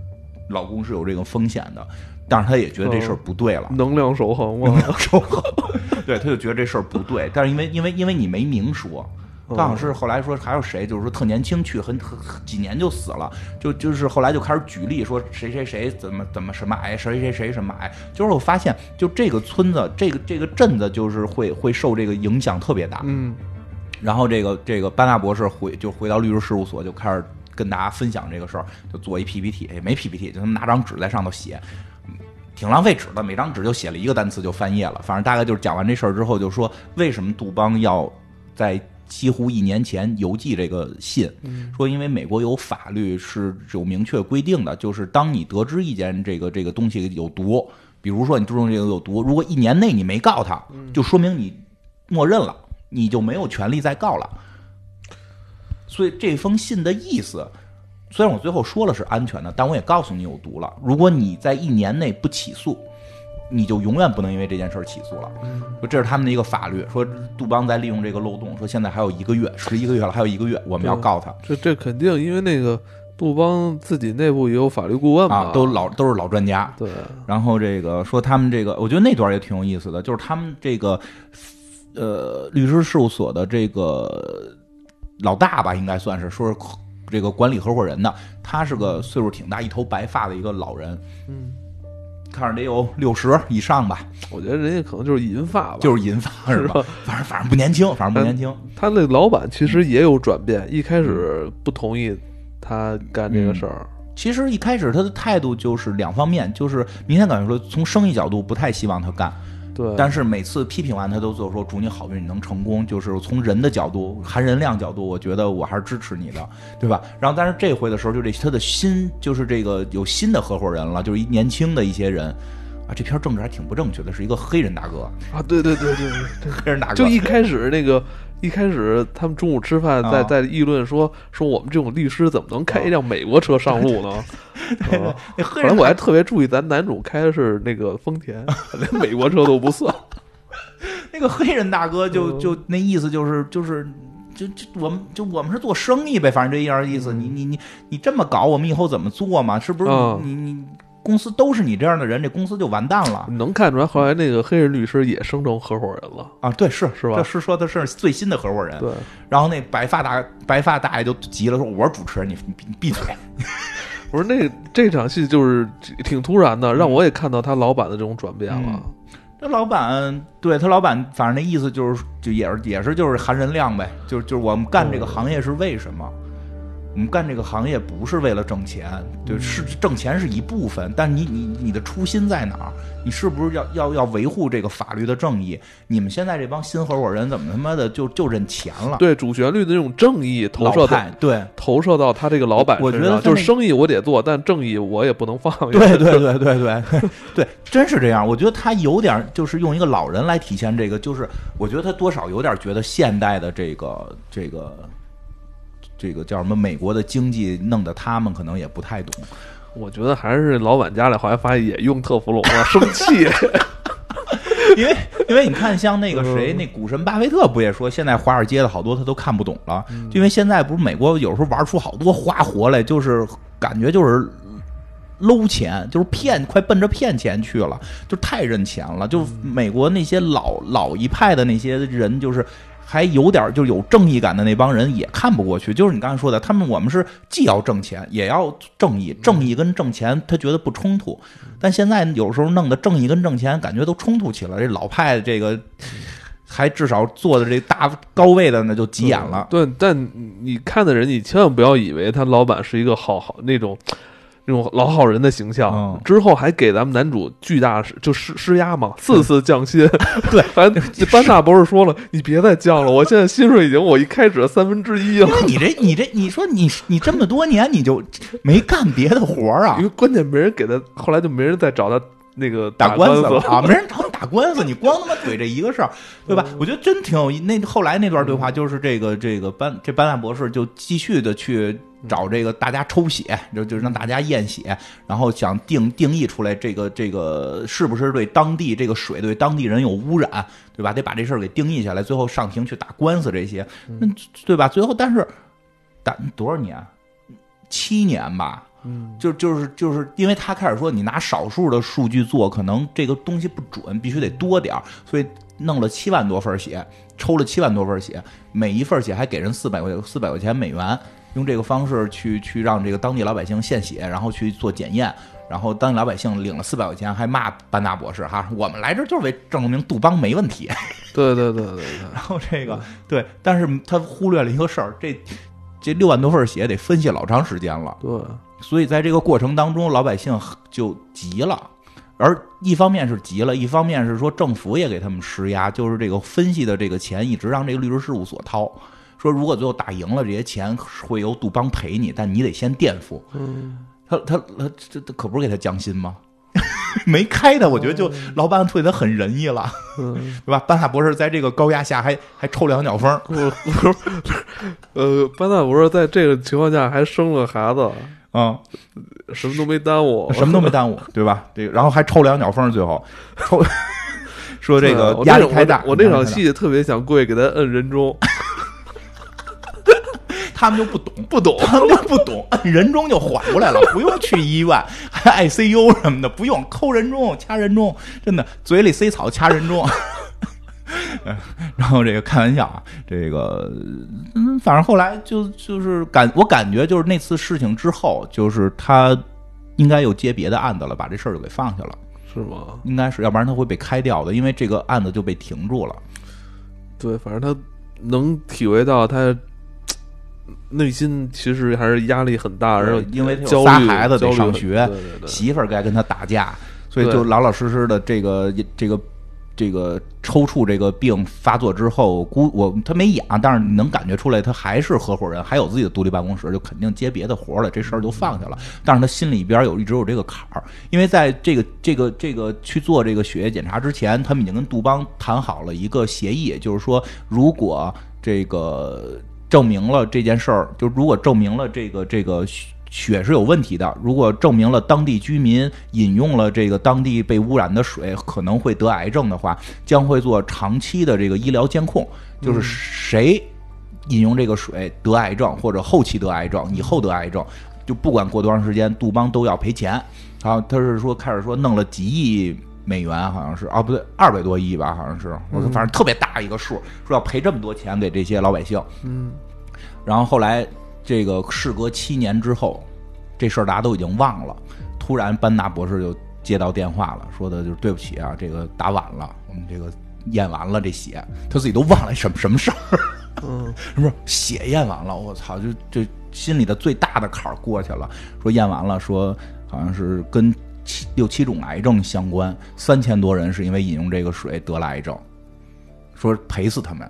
老公是有这个风险的，但是他也觉得这事儿不对了，能量守恒能量，守恒，[LAUGHS] 对，他就觉得这事儿不对，但是因为因为因为你没明说。刚好是后来说还有谁，就是说特年轻去，很很几年就死了，就就是后来就开始举例说谁谁谁怎么怎么什么癌，谁谁谁什么癌，就是我发现就这个村子这个这个镇子就是会会受这个影响特别大，嗯，然后这个这个班纳博士回就回到律师事务所就开始跟大家分享这个事儿，就做一 PPT，也没 PPT，就他们拿张纸在上头写，挺浪费纸的，每张纸就写了一个单词就翻页了，反正大概就是讲完这事儿之后就说为什么杜邦要在。几乎一年前邮寄这个信，说因为美国有法律是有明确规定的，就是当你得知一件这个这个东西有毒，比如说你注重这个有毒，如果一年内你没告他，就说明你默认了，你就没有权利再告了。所以这封信的意思，虽然我最后说了是安全的，但我也告诉你有毒了。如果你在一年内不起诉。你就永远不能因为这件事儿起诉了，说这是他们的一个法律，说杜邦在利用这个漏洞，说现在还有一个月，十一个月了，还有一个月，我们要告他。这这肯定，因为那个杜邦自己内部也有法律顾问嘛，都老都是老专家。对，然后这个说他们这个，我觉得那段也挺有意思的，就是他们这个呃律师事务所的这个老大吧，应该算是说是这个管理合伙人的，他是个岁数挺大，一头白发的一个老人。嗯。看着得有六十以上吧，我觉得人家可能就是银发吧，就是银发是吧？反正反正不年轻，反正不年轻。他那老板其实也有转变，一开始不同意他干这个事儿。其实一开始他的态度就是两方面，就是明显感觉说，从生意角度不太希望他干。对，但是每次批评完他都做说祝你好运，你能成功。就是从人的角度，含人量角度，我觉得我还是支持你的，对吧？然后但是这回的时候，就这他的新就是这个有新的合伙人了，就是一年轻的一些人啊。这篇政治还挺不正确的，是一个黑人大哥啊，对对对对对，[LAUGHS] 黑人大哥。就一开始那个。一开始他们中午吃饭，在在议论说说我们这种律师怎么能开一辆美国车上路呢？那黑人我还特别注意，咱男主开的是那个丰田，连美国车都不算。那个黑人大哥就就那意思就是就是就就我们就我们是做生意呗，反正这样意思。你你你你这么搞，我们以后怎么做嘛？是不是你你？公司都是你这样的人，这公司就完蛋了。能看出来，后来那个黑人律师也升成合伙人了啊？对，是是吧？这是说的是最新的合伙人。对。然后那白发大白发大爷就急了，说：“我是主持人，你你闭嘴。”我说：“那这场戏就是挺突然的，让我也看到他老板的这种转变了。这老板对他老板，反正那意思就是，就也是也是就是含人量呗，就是就是我们干这个行业是为什么？”我们干这个行业不是为了挣钱，对，是挣钱是一部分，但你你你的初心在哪儿？你是不是要要要维护这个法律的正义？你们现在这帮新合伙人怎么他妈的就就认钱了？对，主旋律的那种正义投射到对投射到他这个老板身上，就是生意我得做，但正义我也不能放。对对对对对 [LAUGHS] 对，真是这样。我觉得他有点就是用一个老人来体现这个，就是我觉得他多少有点觉得现代的这个这个。这个叫什么？美国的经济弄得他们可能也不太懂。我觉得还是老板家里后来发现也用特氟龙了，生气。[LAUGHS] 因为因为你看，像那个谁，那股神巴菲特不也说，现在华尔街的好多他都看不懂了。因为现在不是美国有时候玩出好多花活来，就是感觉就是搂钱，就是骗，快奔着骗钱去了，就太认钱了。就美国那些老老一派的那些人，就是。还有点就有正义感的那帮人也看不过去，就是你刚才说的，他们我们是既要挣钱也要正义，正义跟挣钱他觉得不冲突，但现在有时候弄的正义跟挣钱感觉都冲突起来，这老派这个还至少坐的这大高位的呢就急眼了。对，但你看的人，你千万不要以为他老板是一个好好那种。那种老好人的形象，之后还给咱们男主巨大就施施压嘛，四次降薪。[LAUGHS] 对，[LAUGHS] 班班纳博士说了，你别再降了，我现在薪水已经我一开始的三分之一了。你这你这你说你你这么多年你就没干别的活啊？因为关键没人给他，后来就没人再找他那个打官司了 [LAUGHS] 啊，没人找你打官司，你光他妈怼这一个事儿，对吧？我觉得真挺有意。那后来那段对话就是这个这个班这班纳博士就继续的去。找这个大家抽血，就就让大家验血，然后想定定义出来这个这个是不是对当地这个水对当地人有污染，对吧？得把这事儿给定义下来，最后上庭去打官司这些，那对吧？最后但是打多少年？七年吧。嗯，就就是就是因为他开始说你拿少数的数据做，可能这个东西不准，必须得多点儿，所以弄了七万多份血，抽了七万多份血，每一份血还给人四百块四百块钱美元，用这个方式去去让这个当地老百姓献血，然后去做检验。然后当地老百姓领了四百块钱，还骂班纳博士哈，我们来这就是为证明杜邦没问题。[LAUGHS] 对对对对对。然后这个对，但是他忽略了一个事儿，这这六万多份血得分析老长时间了。对，所以在这个过程当中，老百姓就急了，而一方面是急了，一方面是说政府也给他们施压，就是这个分析的这个钱一直让这个律师事务所掏，说如果最后打赢了，这些钱会由杜邦赔你，但你得先垫付。嗯。他他他这这可不是给他降薪吗？[LAUGHS] 没开他，我觉得就老板对他很仁义了，[LAUGHS] 对吧？班纳博士在这个高压下还还抽两脚风，呃，班纳博士在这个情况下还生了孩子，嗯，什么都没耽误，什么都没耽误，对吧？这个然后还抽两脚风，最后抽 [LAUGHS] 说这个压力太大，我那场戏特别想跪给他摁人中。他们就不懂，不懂，他们就不懂，[LAUGHS] 人中就缓过来了，不用去医院，还 ICU 什么的，不用抠人中、掐人中，真的嘴里塞草掐人中。[LAUGHS] 然后这个开玩笑啊，这个嗯，反正后来就就是感我感觉就是那次事情之后，就是他应该又接别的案子了，把这事儿就给放下了，是吗？应该是，要不然他会被开掉的，因为这个案子就被停住了。对，反正他能体会到他。内心其实还是压力很大，然后因为有仨孩子得上学，媳妇儿该跟他打架，所以就老老实实的这个这个这个抽搐这个病发作之后，估我他没养，但是你能感觉出来，他还是合伙人，还有自己的独立办公室，就肯定接别的活了，这事儿就放下了。但是他心里边有一直有这个坎儿，因为在这个这个这个去做这个血液检查之前，他们已经跟杜邦谈好了一个协议，就是说如果这个。证明了这件事儿，就如果证明了这个这个血是有问题的，如果证明了当地居民饮用了这个当地被污染的水可能会得癌症的话，将会做长期的这个医疗监控，就是谁饮用这个水得癌症或者后期得癌症，以后得癌症，就不管过多长时间，杜邦都要赔钱。然后他是说开始说弄了几亿。美元好像是啊，不对，二百多亿吧，好像是，我反正特别大一个数，说要赔这么多钱给这些老百姓。嗯，然后后来这个事隔七年之后，这事儿大家都已经忘了。突然班纳博士就接到电话了，说的就是对不起啊，这个打晚了，我们这个验完了这血，他自己都忘了什么 [LAUGHS] 什么事儿。嗯，不是血验完了，我操，就这心里的最大的坎儿过去了。说验完了，说好像是跟。七六七种癌症相关，三千多人是因为饮用这个水得了癌症，说赔死他们，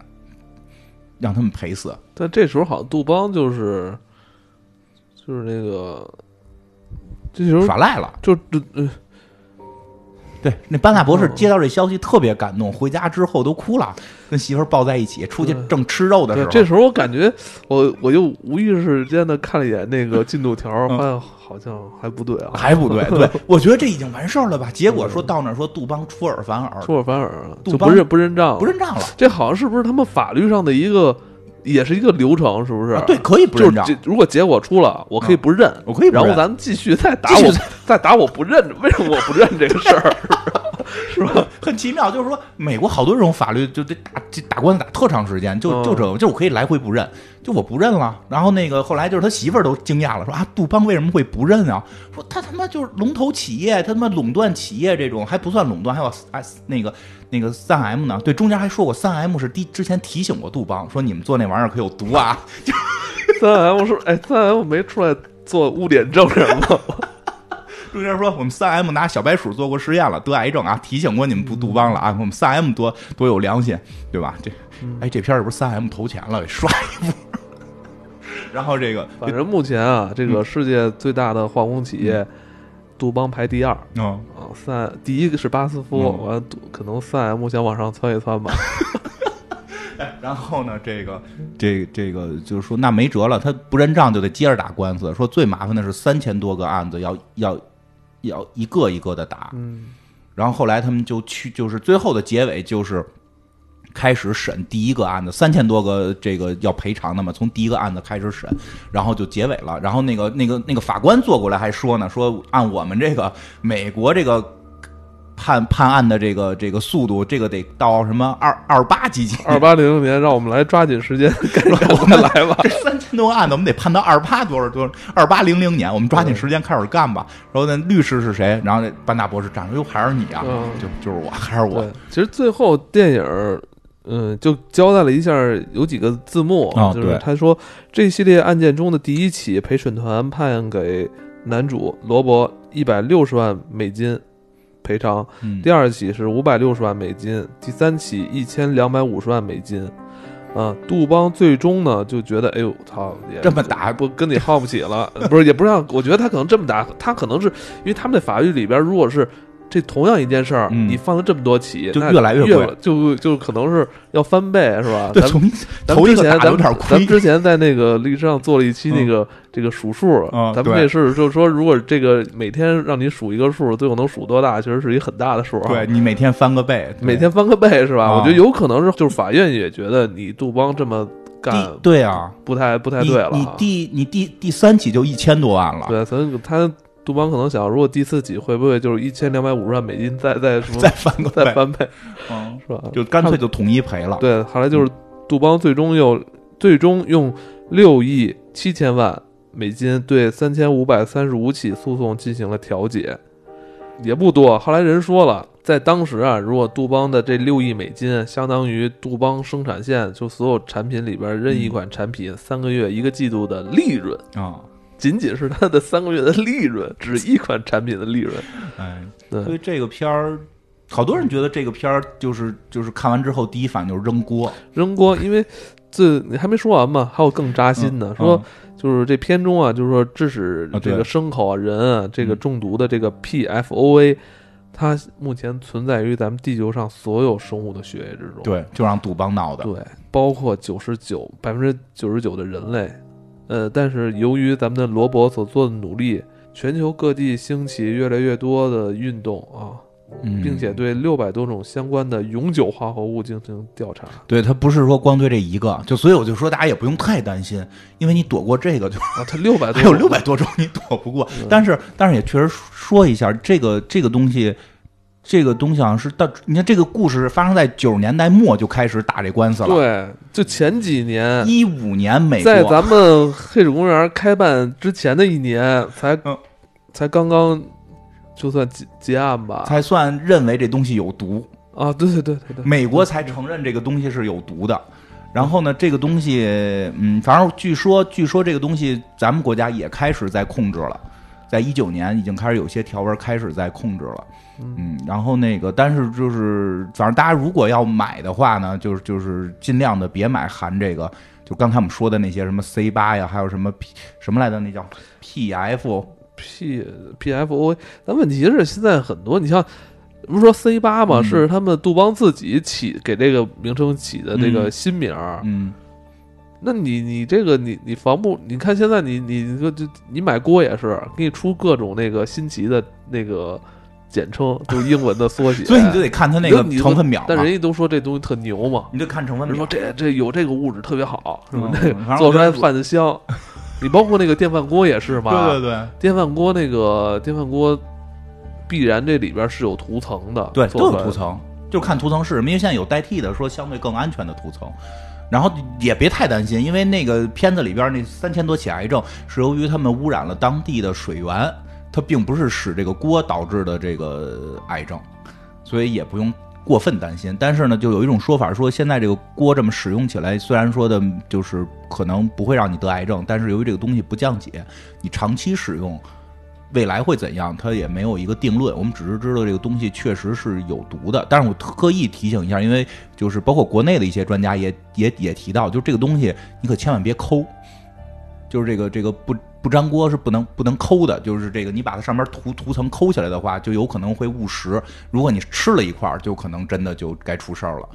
让他们赔死。但这时候好像杜邦就是就是那个，这时候耍赖了，就呃。对，那班纳博士接到这消息特别感动，回家之后都哭了，跟媳妇儿抱在一起，出去正吃肉的时候。这时候我感觉，我我就无意识间的看了一眼那个进度条，发现好像还不对啊，还不对。对，[LAUGHS] 我觉得这已经完事儿了吧？结果说到那儿说杜邦出尔反尔，出尔反尔，杜邦不认不认账，不认账了。这好像是不是他们法律上的一个？也是一个流程，是不是？对，可以不认账。如果结果出了，我可以不认，我可以。然后咱们继续再打我，再打我不认。为什么我不认这个事儿？[LAUGHS] 是吧？[LAUGHS] 很奇妙，就是说，美国好多这种法律就得打打官司打特长时间，就就这，就我可以来回不认，就我不认了。然后那个后来就是他媳妇儿都惊讶了，说啊，杜邦为什么会不认啊？说他他妈就是龙头企业，他他妈垄断企业这种还不算垄断，还有啊那个。那个三 M 呢？对，中间还说过三 M 是第之前提醒过杜邦，说你们做那玩意儿可有毒啊。[LAUGHS] 三 M 说，哎，三 M 没出来做污点证人吗？中间说我们三 M 拿小白鼠做过实验了，得癌症啊，提醒过你们不杜邦了啊。我们三 M 多多有良心，对吧？这，哎，这片是不是三 M 投钱了，给刷一波？[LAUGHS] 然后这个，反正目前啊，这个世界最大的化工企业。杜邦排第二，啊啊，三第一个是巴斯夫，完可能三 M 想往上窜一窜吧。[LAUGHS] 然后呢，这个这这个就是说，那没辙了，他不认账就得接着打官司。说最麻烦的是三千多个案子要要要一个一个的打。嗯，然后后来他们就去，就是最后的结尾就是开始审第一个案子，三千多个这个要赔偿的嘛，从第一个案子开始审，然后就结尾了。然后那个那个那个法官坐过来还说呢，说按我们这个美国这个。判判案的这个这个速度，这个得到什么二二八几几二八零零年，让我们来抓紧时间，[LAUGHS] 我们来吧。[LAUGHS] 这三千多个案子，我们得判到二八多少多少二八零零年，我们抓紧时间开始干吧。然后那律师是谁？然后那班纳博士站出，哟，还是你啊？就就是我，还是我。其实最后电影，嗯，就交代了一下，有几个字幕，就是他说这系列案件中的第一起陪审团判给男主罗伯一百六十万美金。赔偿，第二起是五百六十万美金，第三起一千两百五十万美金，啊，杜邦最终呢就觉得，哎呦，操，这么打不跟你耗不起了，[LAUGHS] 不是，也不让，我觉得他可能这么打，他可能是因为他们的法律里边，如果是。这同样一件事儿，你放了这么多起，就越来越贵，就就可能是要翻倍，是吧？对，从头一前咱们咱们之前在那个历史上做了一期那个这个数数，咱们这是就是说，如果这个每天让你数一个数，最后能数多大，其实是一很大的数。对你每天翻个倍，每天翻个倍是吧？我觉得有可能是，就是法院也觉得你杜邦这么干，对啊，不太不太对了。你第你第第三起就一千多万了，对，所以他。杜邦可能想，如果第四起会不会就是一千两百五十万美金再再什么再翻个再翻倍，嗯，是吧？就干脆就统一赔了。对，后来就是杜邦最终又最终用六亿七千万美金对三千五百三十五起诉讼进行了调解，也不多。后来人说了，在当时啊，如果杜邦的这六亿美金相当于杜邦生产线就所有产品里边任意一款产品三个月一个季度的利润啊。仅仅是它的三个月的利润，只一款产品的利润。哎，所以这个片儿，好多人觉得这个片儿就是就是看完之后第一反应就是扔锅，扔锅。因为这你还没说完嘛，还有更扎心的，说就是这片中啊，就是说致使这个牲口啊、人啊这个中毒的这个 PFOA，它目前存在于咱们地球上所有生物的血液之中。对，就让杜邦闹的。对，包括九十九百分之九十九的人类。呃，但是由于咱们的罗伯所做的努力，全球各地兴起越来越多的运动啊，并且对六百多种相关的永久化合物进行调查。对他不是说光对这一个，就所以我就说大家也不用太担心，因为你躲过这个就啊，他六百多 [LAUGHS] 还有六百多种你躲不过。但是但是也确实说一下，这个这个东西。这个东西好像是到，你看这个故事发生在九十年代末就开始打这官司了。对，就前几年，一五年美国在咱们黑水公园开办之前的一年，才才刚刚就算结结案吧，才算认为这东西有毒啊！对对对对对，美国才承认这个东西是有毒的。然后呢，这个东西，嗯，反正据说据说这个东西咱们国家也开始在控制了，在一九年已经开始有些条文开始在控制了。嗯，然后那个，但是就是，反正大家如果要买的话呢，就是就是尽量的别买含这个，就刚才我们说的那些什么 C 八呀，还有什么 P 什么来的，那叫 P F P P F O。但问题是现在很多，你像不是说 C 八嘛，是他们杜邦自己起给这个名称起的这个新名儿。嗯，那你你这个你你防不？你看现在你你说就你买锅也是给你出各种那个新奇的那个。简称就是英文的缩写，所以你就得看它那个成分表。但人家都说这东西特牛嘛，你就看成分表。说这这有这个物质特别好，是吧？那做出来饭香。[LAUGHS] 你包括那个电饭锅也是嘛？对对对，电饭锅那个电饭锅必然这里边是有涂层的，对，都有涂层，就看涂层是什么。因为现在有代替的，说相对更安全的涂层。然后也别太担心，因为那个片子里边那三千多起癌症是由于他们污染了当地的水源。它并不是使这个锅导致的这个癌症，所以也不用过分担心。但是呢，就有一种说法说，现在这个锅这么使用起来，虽然说的就是可能不会让你得癌症，但是由于这个东西不降解，你长期使用，未来会怎样，它也没有一个定论。我们只是知道这个东西确实是有毒的。但是我特意提醒一下，因为就是包括国内的一些专家也也也提到，就这个东西你可千万别抠，就是这个这个不。不粘锅是不能不能抠的，就是这个，你把它上面涂涂层抠下来的话，就有可能会误食。如果你吃了一块，就可能真的就该出事儿了。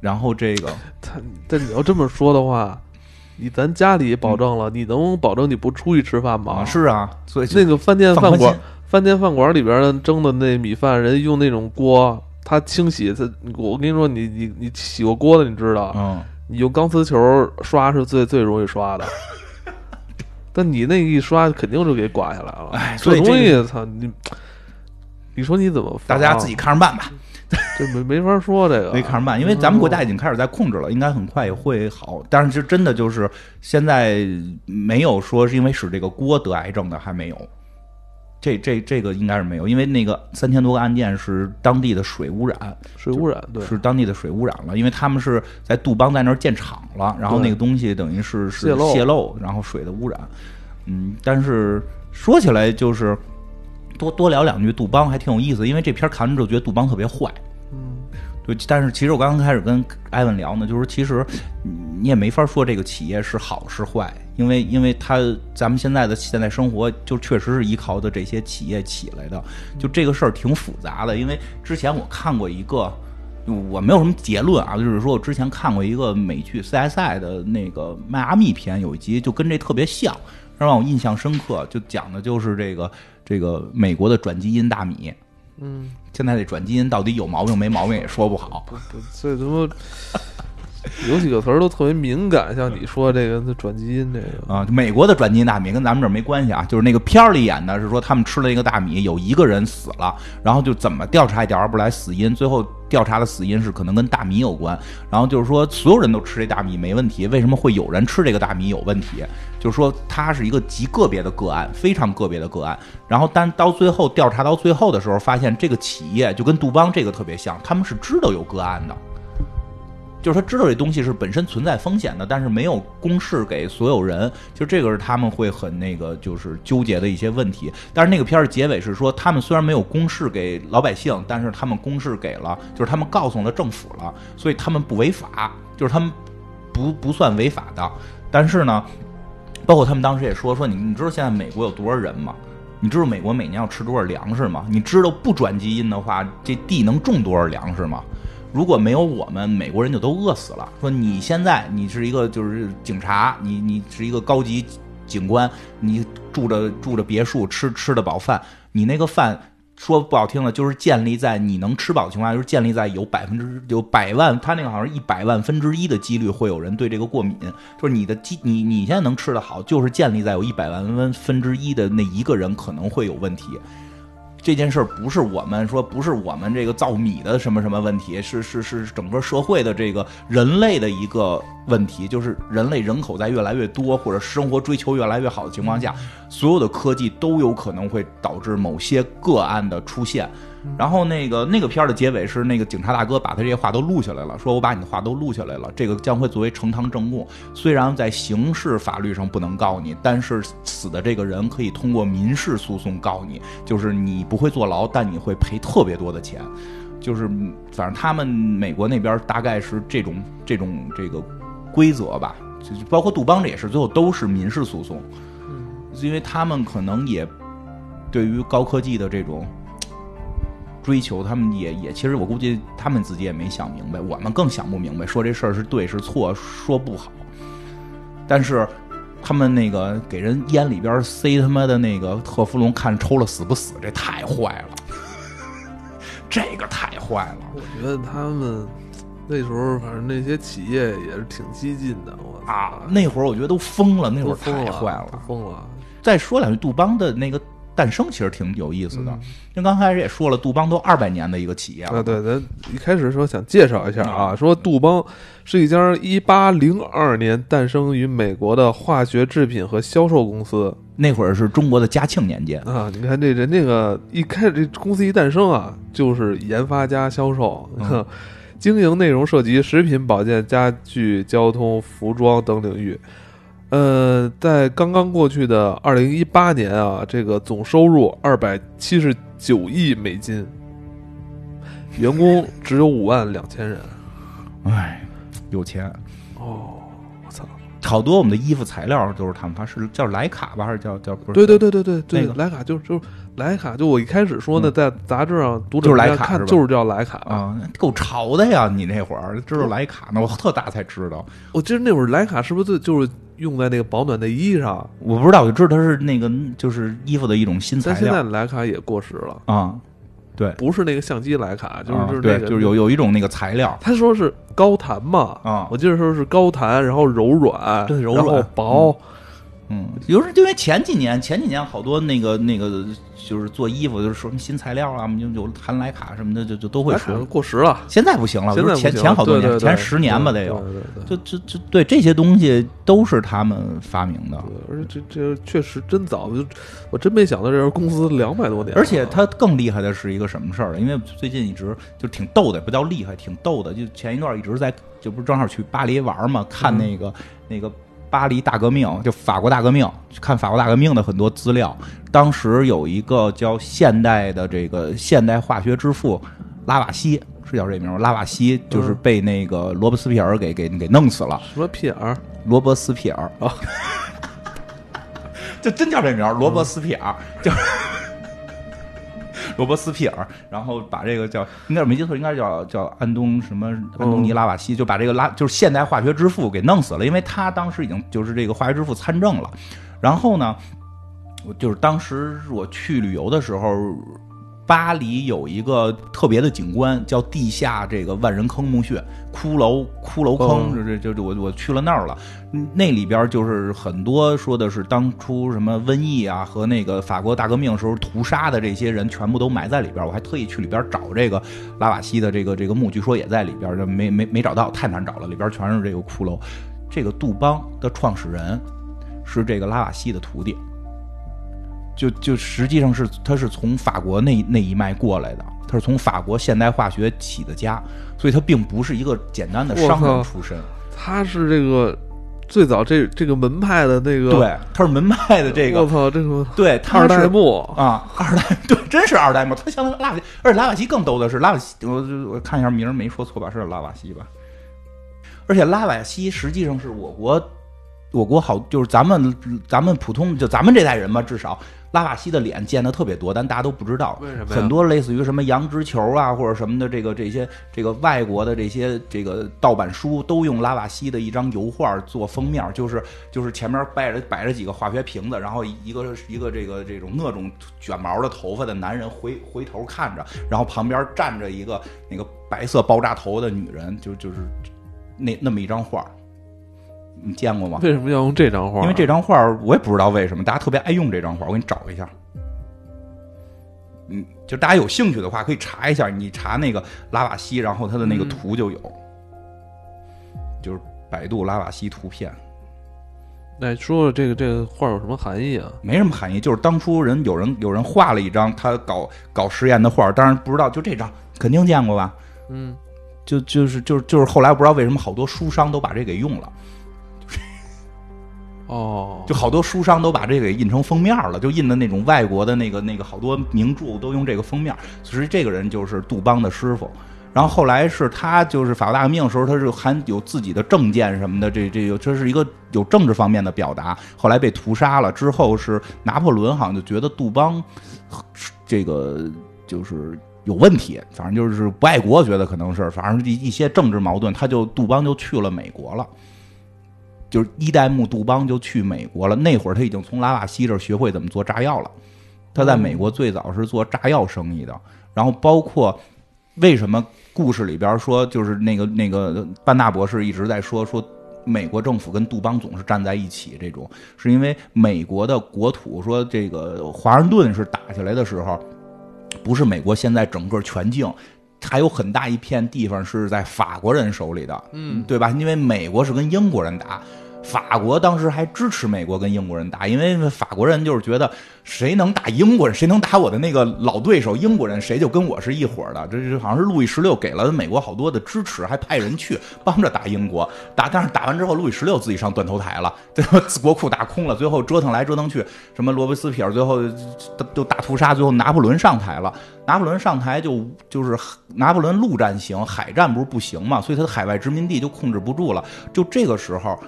然后这个，他但你要这么说的话，你咱家里保证了，你能保证你不出去吃饭吗？是啊，所以那个饭店饭馆饭店饭馆里边的蒸的那米饭，人用那种锅，它清洗，它我跟你说，你你你洗过锅的，你知道，嗯，你用钢丝球刷是最最容易刷的。[LAUGHS] 但你那一刷，肯定就给刮下来了。哎所以这东西，操你！你说你怎么防？大家自己看着办吧，这没没法说这个，没看着慢，因为咱们国家已经开始在控制了，应该很快也会好。但是就真的就是现在没有说是因为使这个锅得癌症的，还没有。这这这个应该是没有，因为那个三千多个案件是当地的水污染，水污染，对，是当地的水污染了，因为他们是在杜邦在那儿建厂了，然后那个东西等于是是泄漏泄漏，然后水的污染。嗯，但是说起来就是多多聊两句杜邦还挺有意思，因为这片儿看完之后觉得杜邦特别坏。就，但是其实我刚刚开始跟艾文聊呢，就是其实你也没法说这个企业是好是坏，因为因为他咱们现在的现在生活就确实是依靠的这些企业起来的，就这个事儿挺复杂的。因为之前我看过一个，我没有什么结论啊，就是说我之前看过一个美剧 CSI 的那个迈阿密篇，有一集就跟这特别像，让我印象深刻，就讲的就是这个这个美国的转基因大米。嗯，现在这转基因到底有毛病没毛病也说不好。不不，这他妈 [LAUGHS] 有几个词儿都特别敏感，像你说这个转基因这个，啊，美国的转基因大米跟咱们这儿没关系啊，就是那个片儿里演的是说他们吃了一个大米，有一个人死了，然后就怎么调查也调查不出来死因，最后调查的死因是可能跟大米有关，然后就是说所有人都吃这大米没问题，为什么会有人吃这个大米有问题？就是说它是一个极个别的个案，非常个别的个案，然后但到最后调查到最后的时候，发现这个企业就跟杜邦这个特别像，他们是知道有个案的。就是他知道这东西是本身存在风险的，但是没有公示给所有人，就这个是他们会很那个就是纠结的一些问题。但是那个片儿结尾是说，他们虽然没有公示给老百姓，但是他们公示给了，就是他们告诉了政府了，所以他们不违法，就是他们不不算违法的。但是呢，包括他们当时也说说你你知道现在美国有多少人吗？你知道美国每年要吃多少粮食吗？你知道不转基因的话，这地能种多少粮食吗？如果没有我们，美国人就都饿死了。说你现在你是一个就是警察，你你是一个高级警官，你住着住着别墅，吃吃得饱饭，你那个饭说不好听的，就是建立在你能吃饱的情况下，就是建立在有百分之有百万，他那个好像一百万分之一的几率会有人对这个过敏，就是你的基你你现在能吃得好，就是建立在有一百万分分之一的那一个人可能会有问题。这件事儿不是我们说，不是我们这个造米的什么什么问题，是是是整个社会的这个人类的一个问题，就是人类人口在越来越多，或者生活追求越来越好的情况下，所有的科技都有可能会导致某些个案的出现。然后那个那个片儿的结尾是那个警察大哥把他这些话都录下来了，说我把你的话都录下来了，这个将会作为呈堂证供。虽然在刑事法律上不能告你，但是死的这个人可以通过民事诉讼告你，就是你不会坐牢，但你会赔特别多的钱。就是嗯反正他们美国那边大概是这种这种这个规则吧，就是包括杜邦这也是，最后都是民事诉讼，因为他们可能也对于高科技的这种。追求，他们也也，其实我估计他们自己也没想明白，我们更想不明白，说这事儿是对是错，说不好。但是他们那个给人烟里边塞他妈的那个特氟龙，看抽了死不死，这太坏了，[LAUGHS] 这个太坏了。我觉得他们那时候反正那些企业也是挺激进的，我啊，那会儿我觉得都疯了，那会儿太坏了。疯了。再说两句，杜邦的那个诞生其实挺有意思的，嗯。因为刚开始也说了，杜邦都二百年的一个企业了，啊，对，咱一开始说想介绍一下啊，啊。说杜邦是一家一八零二年诞生于美国的化学制品和销售公司。那会儿是中国的嘉庆年间，啊。你看这人这个一开始这公司一诞生啊，就是研发加销售，嗯。[LAUGHS] 经营内容涉及食品、保健、家具、交通、服装等领域。呃，在刚刚过去的二零一八年啊，这个总收入二百七十九亿美金，员工只有五万两千人。哎，有钱。哦，我操！好多我们的衣服材料都是他们发，是叫莱卡吧，还是叫叫不是？对对对对对对，那个莱卡就就莱卡，就我一开始说呢，嗯在杂志上读者看就是叫莱卡。啊，够潮的呀！你那会儿知道莱卡呢，我特大才知道，我记得那会儿莱卡是不是就就是用在那个保暖内衣上？我不知道，我就知道它是那个就是衣服的一种新材但现在料徕卡也过时了。啊。对不是那个相机莱卡，就是啊就是那个对就是有有一种那个材料他说是高弹嘛，啊我记得说是高弹，然后柔软，对柔软然后薄，嗯，有时因为前几年前几年好多那个那个就是做衣服就是说什么新材料啊，就有含莱卡什么的，就就都会说。过时了，现在不行了，不是前前好多年，对对对前十年吧得有。对对对对就就就对这些东西都是他们发明的，对而且这这确实真早，就我真没想到这家公司两百多年，而且它更厉害的是一个什么事儿？因为最近一直就挺逗的，不叫厉害，挺逗的。就前一段一直在，就不是正好去巴黎玩嘛，看嗯那个、那个巴黎大革命，就法国大革命，看法国大革命的很多资料。当时有一个叫现代的这个现代化学之父拉瓦锡，是叫这名吗？拉瓦锡就是嗯被那个罗伯斯皮尔给给给弄死了。什么屁眼儿，罗伯斯皮尔哦，[LAUGHS] 就真叫这名儿，罗伯斯皮尔，[LAUGHS] 就罗伯斯皮尔，然后把这个叫应该是没记错，应该叫叫安东什么安东尼拉瓦西，就把这个拉就是现代化学之父给弄死了，因为他当时已经就是这个化学之父参政了。然后呢，我就是当时我去旅游的时候。巴黎有一个特别的景观，叫地下这个万人坑墓穴、骷髅骷髅坑，哦这这这我我去了那儿了。嗯那里边就是很多说的是当初什么瘟疫啊和那个法国大革命时候屠杀的这些人全部都埋在里边。我还特意去里边找这个拉瓦锡的这个这个墓，据说也在里边，就没没没找到，[LAUGHS] 太难找了，里边全是这个骷髅。这个杜邦的创始人是这个拉瓦锡的徒弟。就就实际上是他是从法国那那一脉过来的，他是从法国现代化学起的家，所以他并不是一个简单的商人出身。他是这个最早这这个门派的那个，对，他是门派的这个，我操，这个对，他二代是目，啊，二代对，真是二代目。他相当于拉瓦锡，而且拉瓦西更逗的是，拉瓦西，我我看一下名儿没说错吧？是拉瓦西吧？而且拉瓦西实际上是我国，我国好就是咱们咱们普通就咱们这代人吧，至少拉瓦锡的脸见的特别多，但大家都不知道。为什么很多类似于什么羊脂球啊，或者什么的这个这些这个外国的这些这个盗版书，都用拉瓦锡的一张油画做封面，就是就是前面摆着摆着几个化学瓶子，然后一个一个这个这种那种卷毛的头发的男人回回头看着，然后旁边站着一个那个白色爆炸头的女人，就就是那那么一张画。你见过吗？为什么要用这张画？因为这张画我也不知道为什么，大家特别爱用这张画，我给你找一下。嗯，就大家有兴趣的话，可以查一下，你查那个拉瓦锡，然后他的那个嗯图就有，就是百度拉瓦锡图片，那说说这个这个画有什么含义啊？没什么含义，就是当初人有人有人画了一张他搞搞实验的画，当然不知道就这张，肯定见过吧？嗯，就就是就是就是后来不知道为什么好多书商都把这给用了。哦，就好多书商都把这个给印成封面了，就印的那种外国的那个那个好多名著都用这个封面。其实这个人就是杜邦的师傅。然后后来是他就是法国大革命的时候，他是还有自己的政见什么的，这这个这是一个有政治方面的表达。后来被屠杀了之后，是拿破仑好像就觉得杜邦这个就是有问题，反正就是不爱国，觉得可能是反正一一些政治矛盾，他就杜邦就去了美国了。就是一代目杜邦就去美国了。那会儿他已经从拉瓦锡这儿学会怎么做炸药了。他在美国最早是做炸药生意的，然后包括为什么故事里边说，就是那个那个班纳博士一直在说说。美国政府跟杜邦总是站在一起，这种是因为美国的国土说这个华盛顿是打下来的时候，不是美国现在整个全境，还有很大一片地方是在法国人手里的，嗯对吧？因为美国是跟英国人打，法国当时还支持美国跟英国人打，因为法国人就是觉得谁能打英国人，谁能打我的那个老对手英国人，谁就跟我是一伙的。这是好像是路易十六给了美国好多的支持，还派人去帮着打英国。打，但是打完之后，路易十六自己上断头台了，对吧？国库打空了，最后折腾来折腾去，什么罗伯斯皮尔最后都大屠杀，最后拿破仑上台了。拿破仑上台就就是拿破仑陆战行，海战不是不行嘛，所以他的海外殖民地就控制不住了。就这个时候，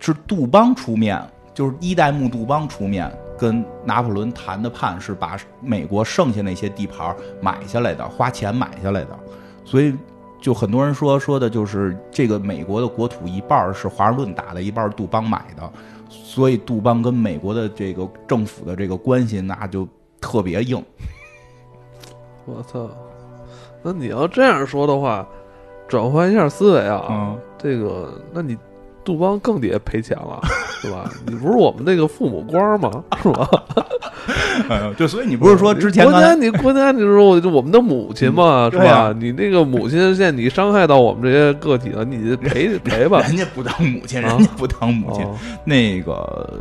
是杜邦出面，就是一代目杜邦出面跟拿破仑谈的判，是把美国剩下那些地盘买下来的，花钱买下来的。所以，就很多人说说的就是这个美国的国土一半是华盛顿打的，一半杜邦买的，所以杜邦跟美国的这个政府的这个关系那就特别硬。[LAUGHS] 我操！那你要这样说的话，转换一下思维啊，嗯这个，那你杜邦更得赔钱了，[LAUGHS] 是吧？你不是我们那个父母官吗？是吧？[LAUGHS] 嗯，对，所以你不是说之前国家，你国家，你说我们的母亲嘛，是吧？啊你那个母亲，现在你伤害到我们这些个体了，你赔 [LAUGHS] 赔吧。人家不当母亲，啊人家不当母亲，哦，那个。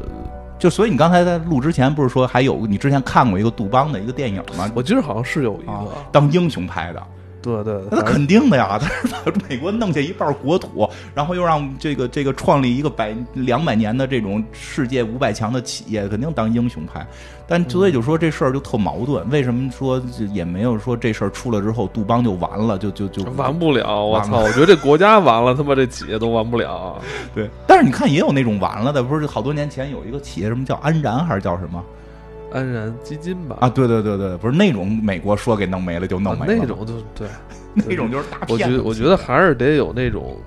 就所以你刚才在录之前不是说还有你之前看过一个杜邦的一个电影吗？我记得好像是有一啊个，，当英雄拍的，对对，那肯定的呀，[LAUGHS] 他是把美国弄下一半国土，然后又让这个这个创立一个百两百年的这种世界五百强的企业，肯定当英雄派。但所以就说这事儿就特矛盾，为什么说也没有说这事儿出了之后杜邦就完了，就就就完不了。我操！我觉得这国家完了，他妈这企业都完不了。对。但是你看也有那种完了的，不是好多年前有一个企业什么叫安然还是叫什么安然基金吧，啊？对对对对，不是那种美国说给弄没了就弄啊没了，那种就对，[LAUGHS] 那种就是大骗子。我觉得我觉得还是得有那种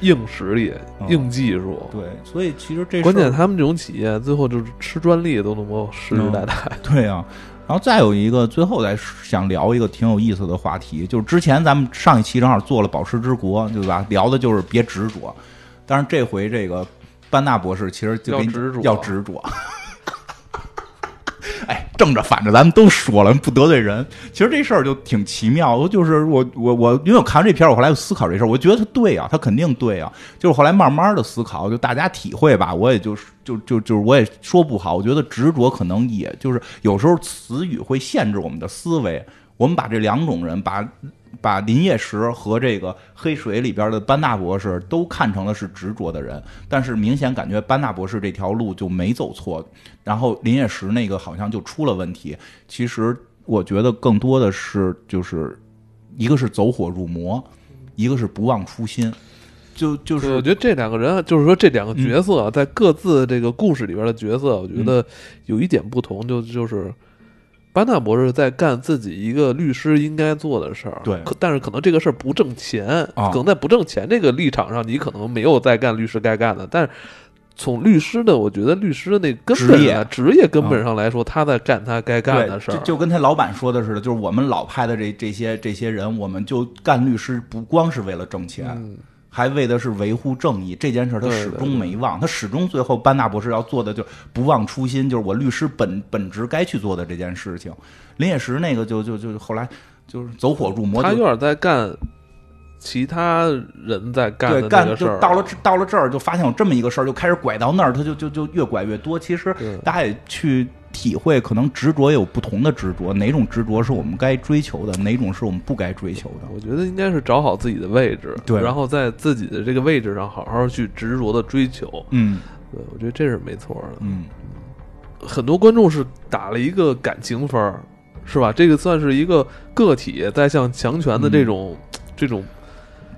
硬实力、嗯硬技术。对，所以其实这关键他们这种企业最后就是吃专利都能够世世代代。[LAUGHS] 对啊、然后再有一个，最后再想聊一个挺有意思的话题，就是之前咱们上一期正好做了宝石之国，对吧？聊的就是别执着，但是这回这个班纳博士其实就要执着要执着。[LAUGHS] 哎，正着反着咱们都说了，不得罪人。其实这事儿就挺奇妙，就是我我我，因为我看完这片儿，我后来又思考这事儿，我觉得他对啊，他肯定对啊。就是后来慢慢的思考，就大家体会吧，我也就是就就就是我也说不好，我觉得执着可能也就是有时候词语会限制我们的思维。我们把这两种人，把把林业石和这个黑水里边的班纳博士都看成了是执着的人，但是明显感觉班纳博士这条路就没走错，然后林业石那个好像就出了问题。其实我觉得更多的是就是一个是走火入魔，一个是不忘初心，就就是，我觉得这两个人，就是说这两个角色啊，在各自这个故事里边的角色，我觉得有一点不同，就就是班纳博士在干自己一个律师应该做的事儿，对可但是可能这个事儿不挣钱，啊可能在不挣钱这个立场上，你可能没有在干律师该干的，但是。从律师的，我觉得律师的那根本职业啊职业根本上来说，他在干他该干的，事儿。就就跟他老板说的似的，就是我们老派的这这些这些人，我们就干律师，不光是为了挣钱，嗯，还为的是维护正义这件事，他始终没忘。他始终最后班纳博士要做的就不忘初心，就是我律师本本职该去做的这件事情。林业石那个就就就后来就是走火入魔，他有点在干其他人在干的对干就到了到了这儿，就发现有这么一个事儿，就开始拐到那儿，他就就就越拐越多。其实大家也去体会，可能执着也有不同的执着，哪种执着是我们该追求的，哪种是我们不该追求的。我觉得应该是找好自己的位置，对然后在自己的这个位置上好好去执着的追求。嗯对，我觉得这是没错的。嗯，很多观众是打了一个感情分儿，是吧？这个算是一个个体在向强权的这种、这种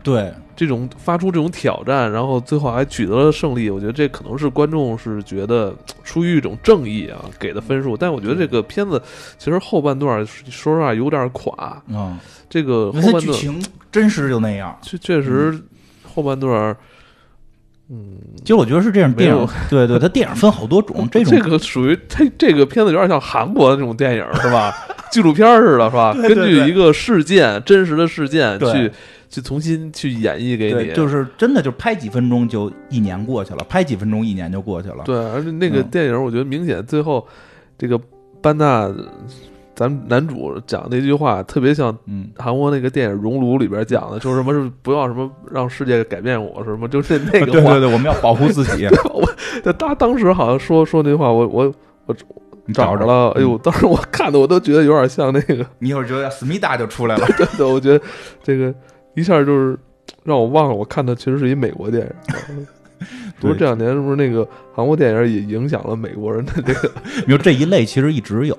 对，这种发出这种挑战，然后最后还取得了胜利。我觉得这可能是观众是觉得出于一种正义啊给的分数，但我觉得这个片子其实后半段说实话有点垮。嗯，这个后半段剧情真实就那样。确确实后半段，嗯，其实我觉得是这样，电影对对，它电影分好多种，这种这个属于这这个片子有点像韩国的那种电影是吧？纪录片似的是吧？对对对根据一个事件真实的事件去去重新去演绎给，你，就是真的就拍几分钟就一年过去了，拍几分钟一年就过去了。对，而且那个嗯电影我觉得明显最后这个班纳。咱们男主讲那句话特别像嗯，韩国那个电影《熔炉》里边讲的，就是什么是不要什么让世界改变我，什么就是那个 [LAUGHS] 话。对对对，我们要保护自己。[LAUGHS] 我他当时好像说说那话，我我我找着找着了，哎呦，当时我看的我都觉得有点像那个，你一会儿觉得思密达就出来了。真的，我觉得这个一下就是让我忘了，我看的其实是一美国电影。[LAUGHS] 不是这两年是不是那个韩国电影也影响了美国人的这个？你说这一类其实一直有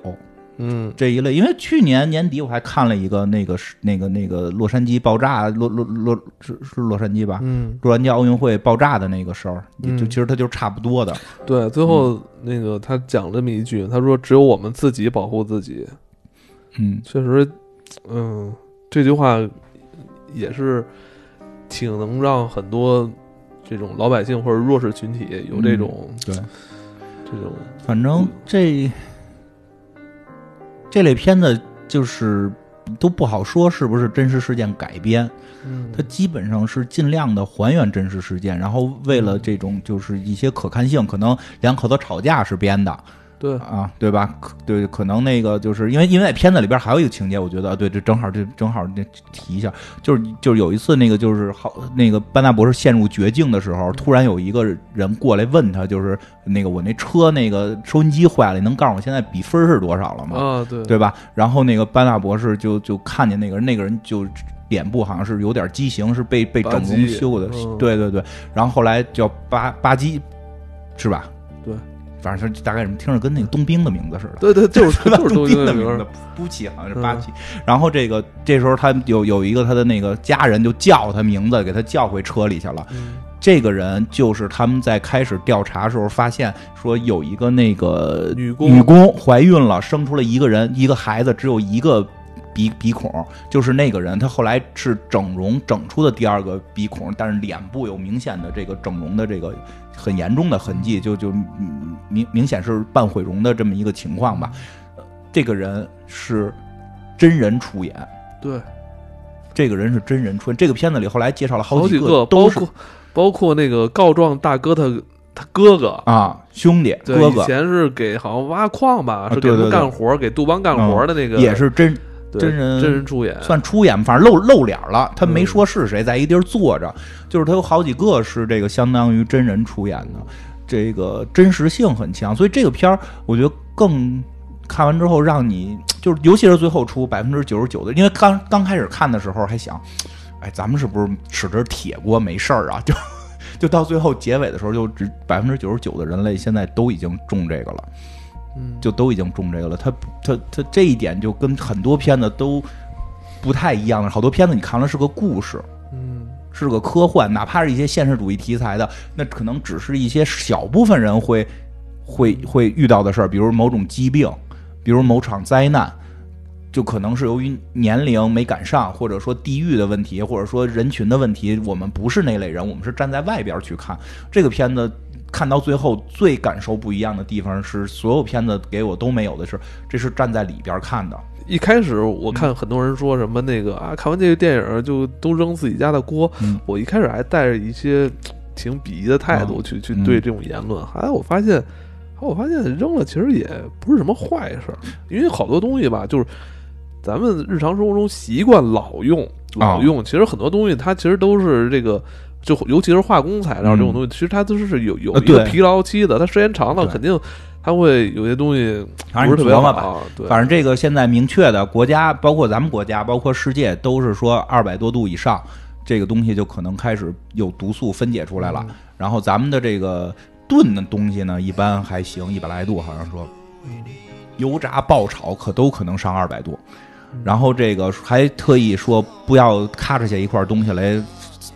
嗯，这一类，因为去年年底我还看了一个那个是那个那个洛杉矶爆炸，洛洛洛是是洛杉矶吧？嗯，洛杉矶奥运会爆炸的那个事儿，就嗯其实它就是差不多的。对，最后那个他讲这么一句，他说：“只有我们自己保护自己。”嗯，确实，嗯，这句话也是挺能让很多这种老百姓或者弱势群体有这种、对，这种反正这这类片子就是都不好说是不是真实事件改编，嗯，它基本上是尽量的还原真实事件，然后为了这种就是一些可看性，可能两口子吵架是编的，对，啊，对吧？可对，可能那个就是因为因为在片子里边还有一个情节，我觉得对，这正好这正好这提一下，就是就是有一次那个就是好那个班纳博士陷入绝境的时候，突然有一个人过来问他，就是那个我那车那个收音机坏了，你能告诉我现在比分是多少了吗？啊，对，对吧？然后那个班纳博士就就看见那个人，那个人就脸部好像是有点畸形，是被被整容修的，嗯对对对。然后后来叫巴巴基，是吧？对，反正他大概什么听着跟那个冬兵的名字似的。对对，就是 [LAUGHS] 就是冬兵的名字，布奇好像是巴奇。然后这个这时候他有有一个他的那个家人就叫他名字，给他叫回车里去了。嗯这个人就是他们在开始调查时候发现说有一个那个女工女工怀孕了，生出了一个人一个孩子，只有一个鼻鼻孔，就是那个人。他后来是整容整出的第二个鼻孔，但是脸部有明显的这个整容的这个很严重的痕迹，就就嗯明明显是半毁容的这么一个情况吧。呃这个人是真人出演。对，这个人是真人出演，这个片子里后来介绍了好几个，包括包括那个告状大哥他他哥哥。啊兄弟对，哥哥以前是给好像挖矿吧，是给他干活，给杜邦干活的那个，也是真对真人真人出演，算出演，反正露露脸了。他没嗯说是谁，在一地儿坐着，就是他有好几个是这个相当于真人出演的，这个真实性很强。所以这个片儿，我觉得更看完之后让你就是，尤其是最后出百分之九十九的，因为刚刚开始看的时候还想，哎，咱们是不是使着铁锅没事儿啊？[LAUGHS] 就就到最后结尾的时候，就只百分之九十九的人类现在都已经中这个了。嗯，就都已经中这个了。他他他这一点就跟很多片子都不太一样了。好多片子你看了是个故事，嗯是个科幻，哪怕是一些现实主义题材的，那可能只是一些小部分人会会会遇到的事儿，比如某种疾病，比如某场灾难。就可能是由于年龄没赶上，或者说地域的问题，或者说人群的问题，我们不是那类人，我们是站在外边去看这个片子。看到最后，最感受不一样的地方是，所有片子给我都没有的是，这是站在里边看的。一开始我看很多人说什么那个啊，看完这个电影就都扔自己家的锅，嗯。我一开始还带着一些挺鄙夷的态度嗯。去去嗯。对这种言论，后来我发现，后来我发现扔了其实也不是什么坏事儿，因为好多东西吧，就是咱们日常生活中习惯老用啊。老用，其实很多东西它其实都是这个。就尤其是化工材料这种东西，其实它都是有有一个疲劳期的，它时间长了肯定它会有些东西反不是特别好。对，反正这个现在明确的国家，包括咱们国家，包括世界，都是说二百多度以上，这个东西就可能开始有毒素分解出来了。嗯然后咱们的这个炖的东西呢，一般还行，一百来度，好像说嗯油炸爆炒可都可能上二百度。嗯然后这个还特意说不要咔嚓下一块东西来，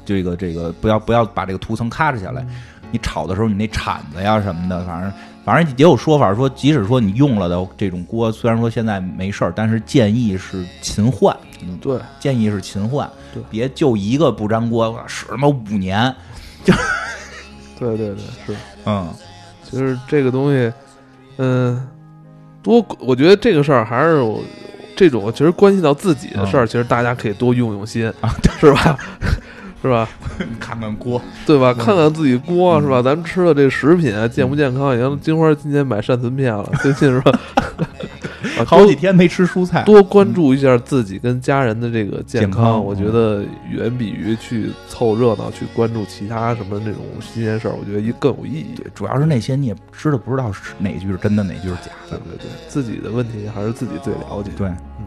这个这个不要不要把这个涂层咔嚓下来。你炒的时候，你那铲子呀什么的，反正反正也有说法说，即使说你用了的这种锅，虽然说现在没事儿，但是建议是勤换，嗯，对，建议是勤换。对，别就一个不粘锅使他妈五年，就 [LAUGHS] 对对对，是。嗯。其实这个东西，嗯、多，我觉得这个事儿还是我这种其实关系到自己的事儿，其实大家可以多用用心啊，是吧？是吧？[LAUGHS] 看看锅，对吧？嗯看看自己锅是吧？咱们吃的这食品啊，健不健康？你看金花今天买善存片了，[LAUGHS] 最近是吧？[LAUGHS] 啊好几天没吃蔬菜，多关注一下自己跟家人的这个健健康我觉得远比于去凑热闹、去关注其他什么那种新鲜事儿，我觉得一更有意义。对，主要是那些你也知道不知道是哪句是真的，哪句是假的，对对对，自己的问题还是自己最了解。对，嗯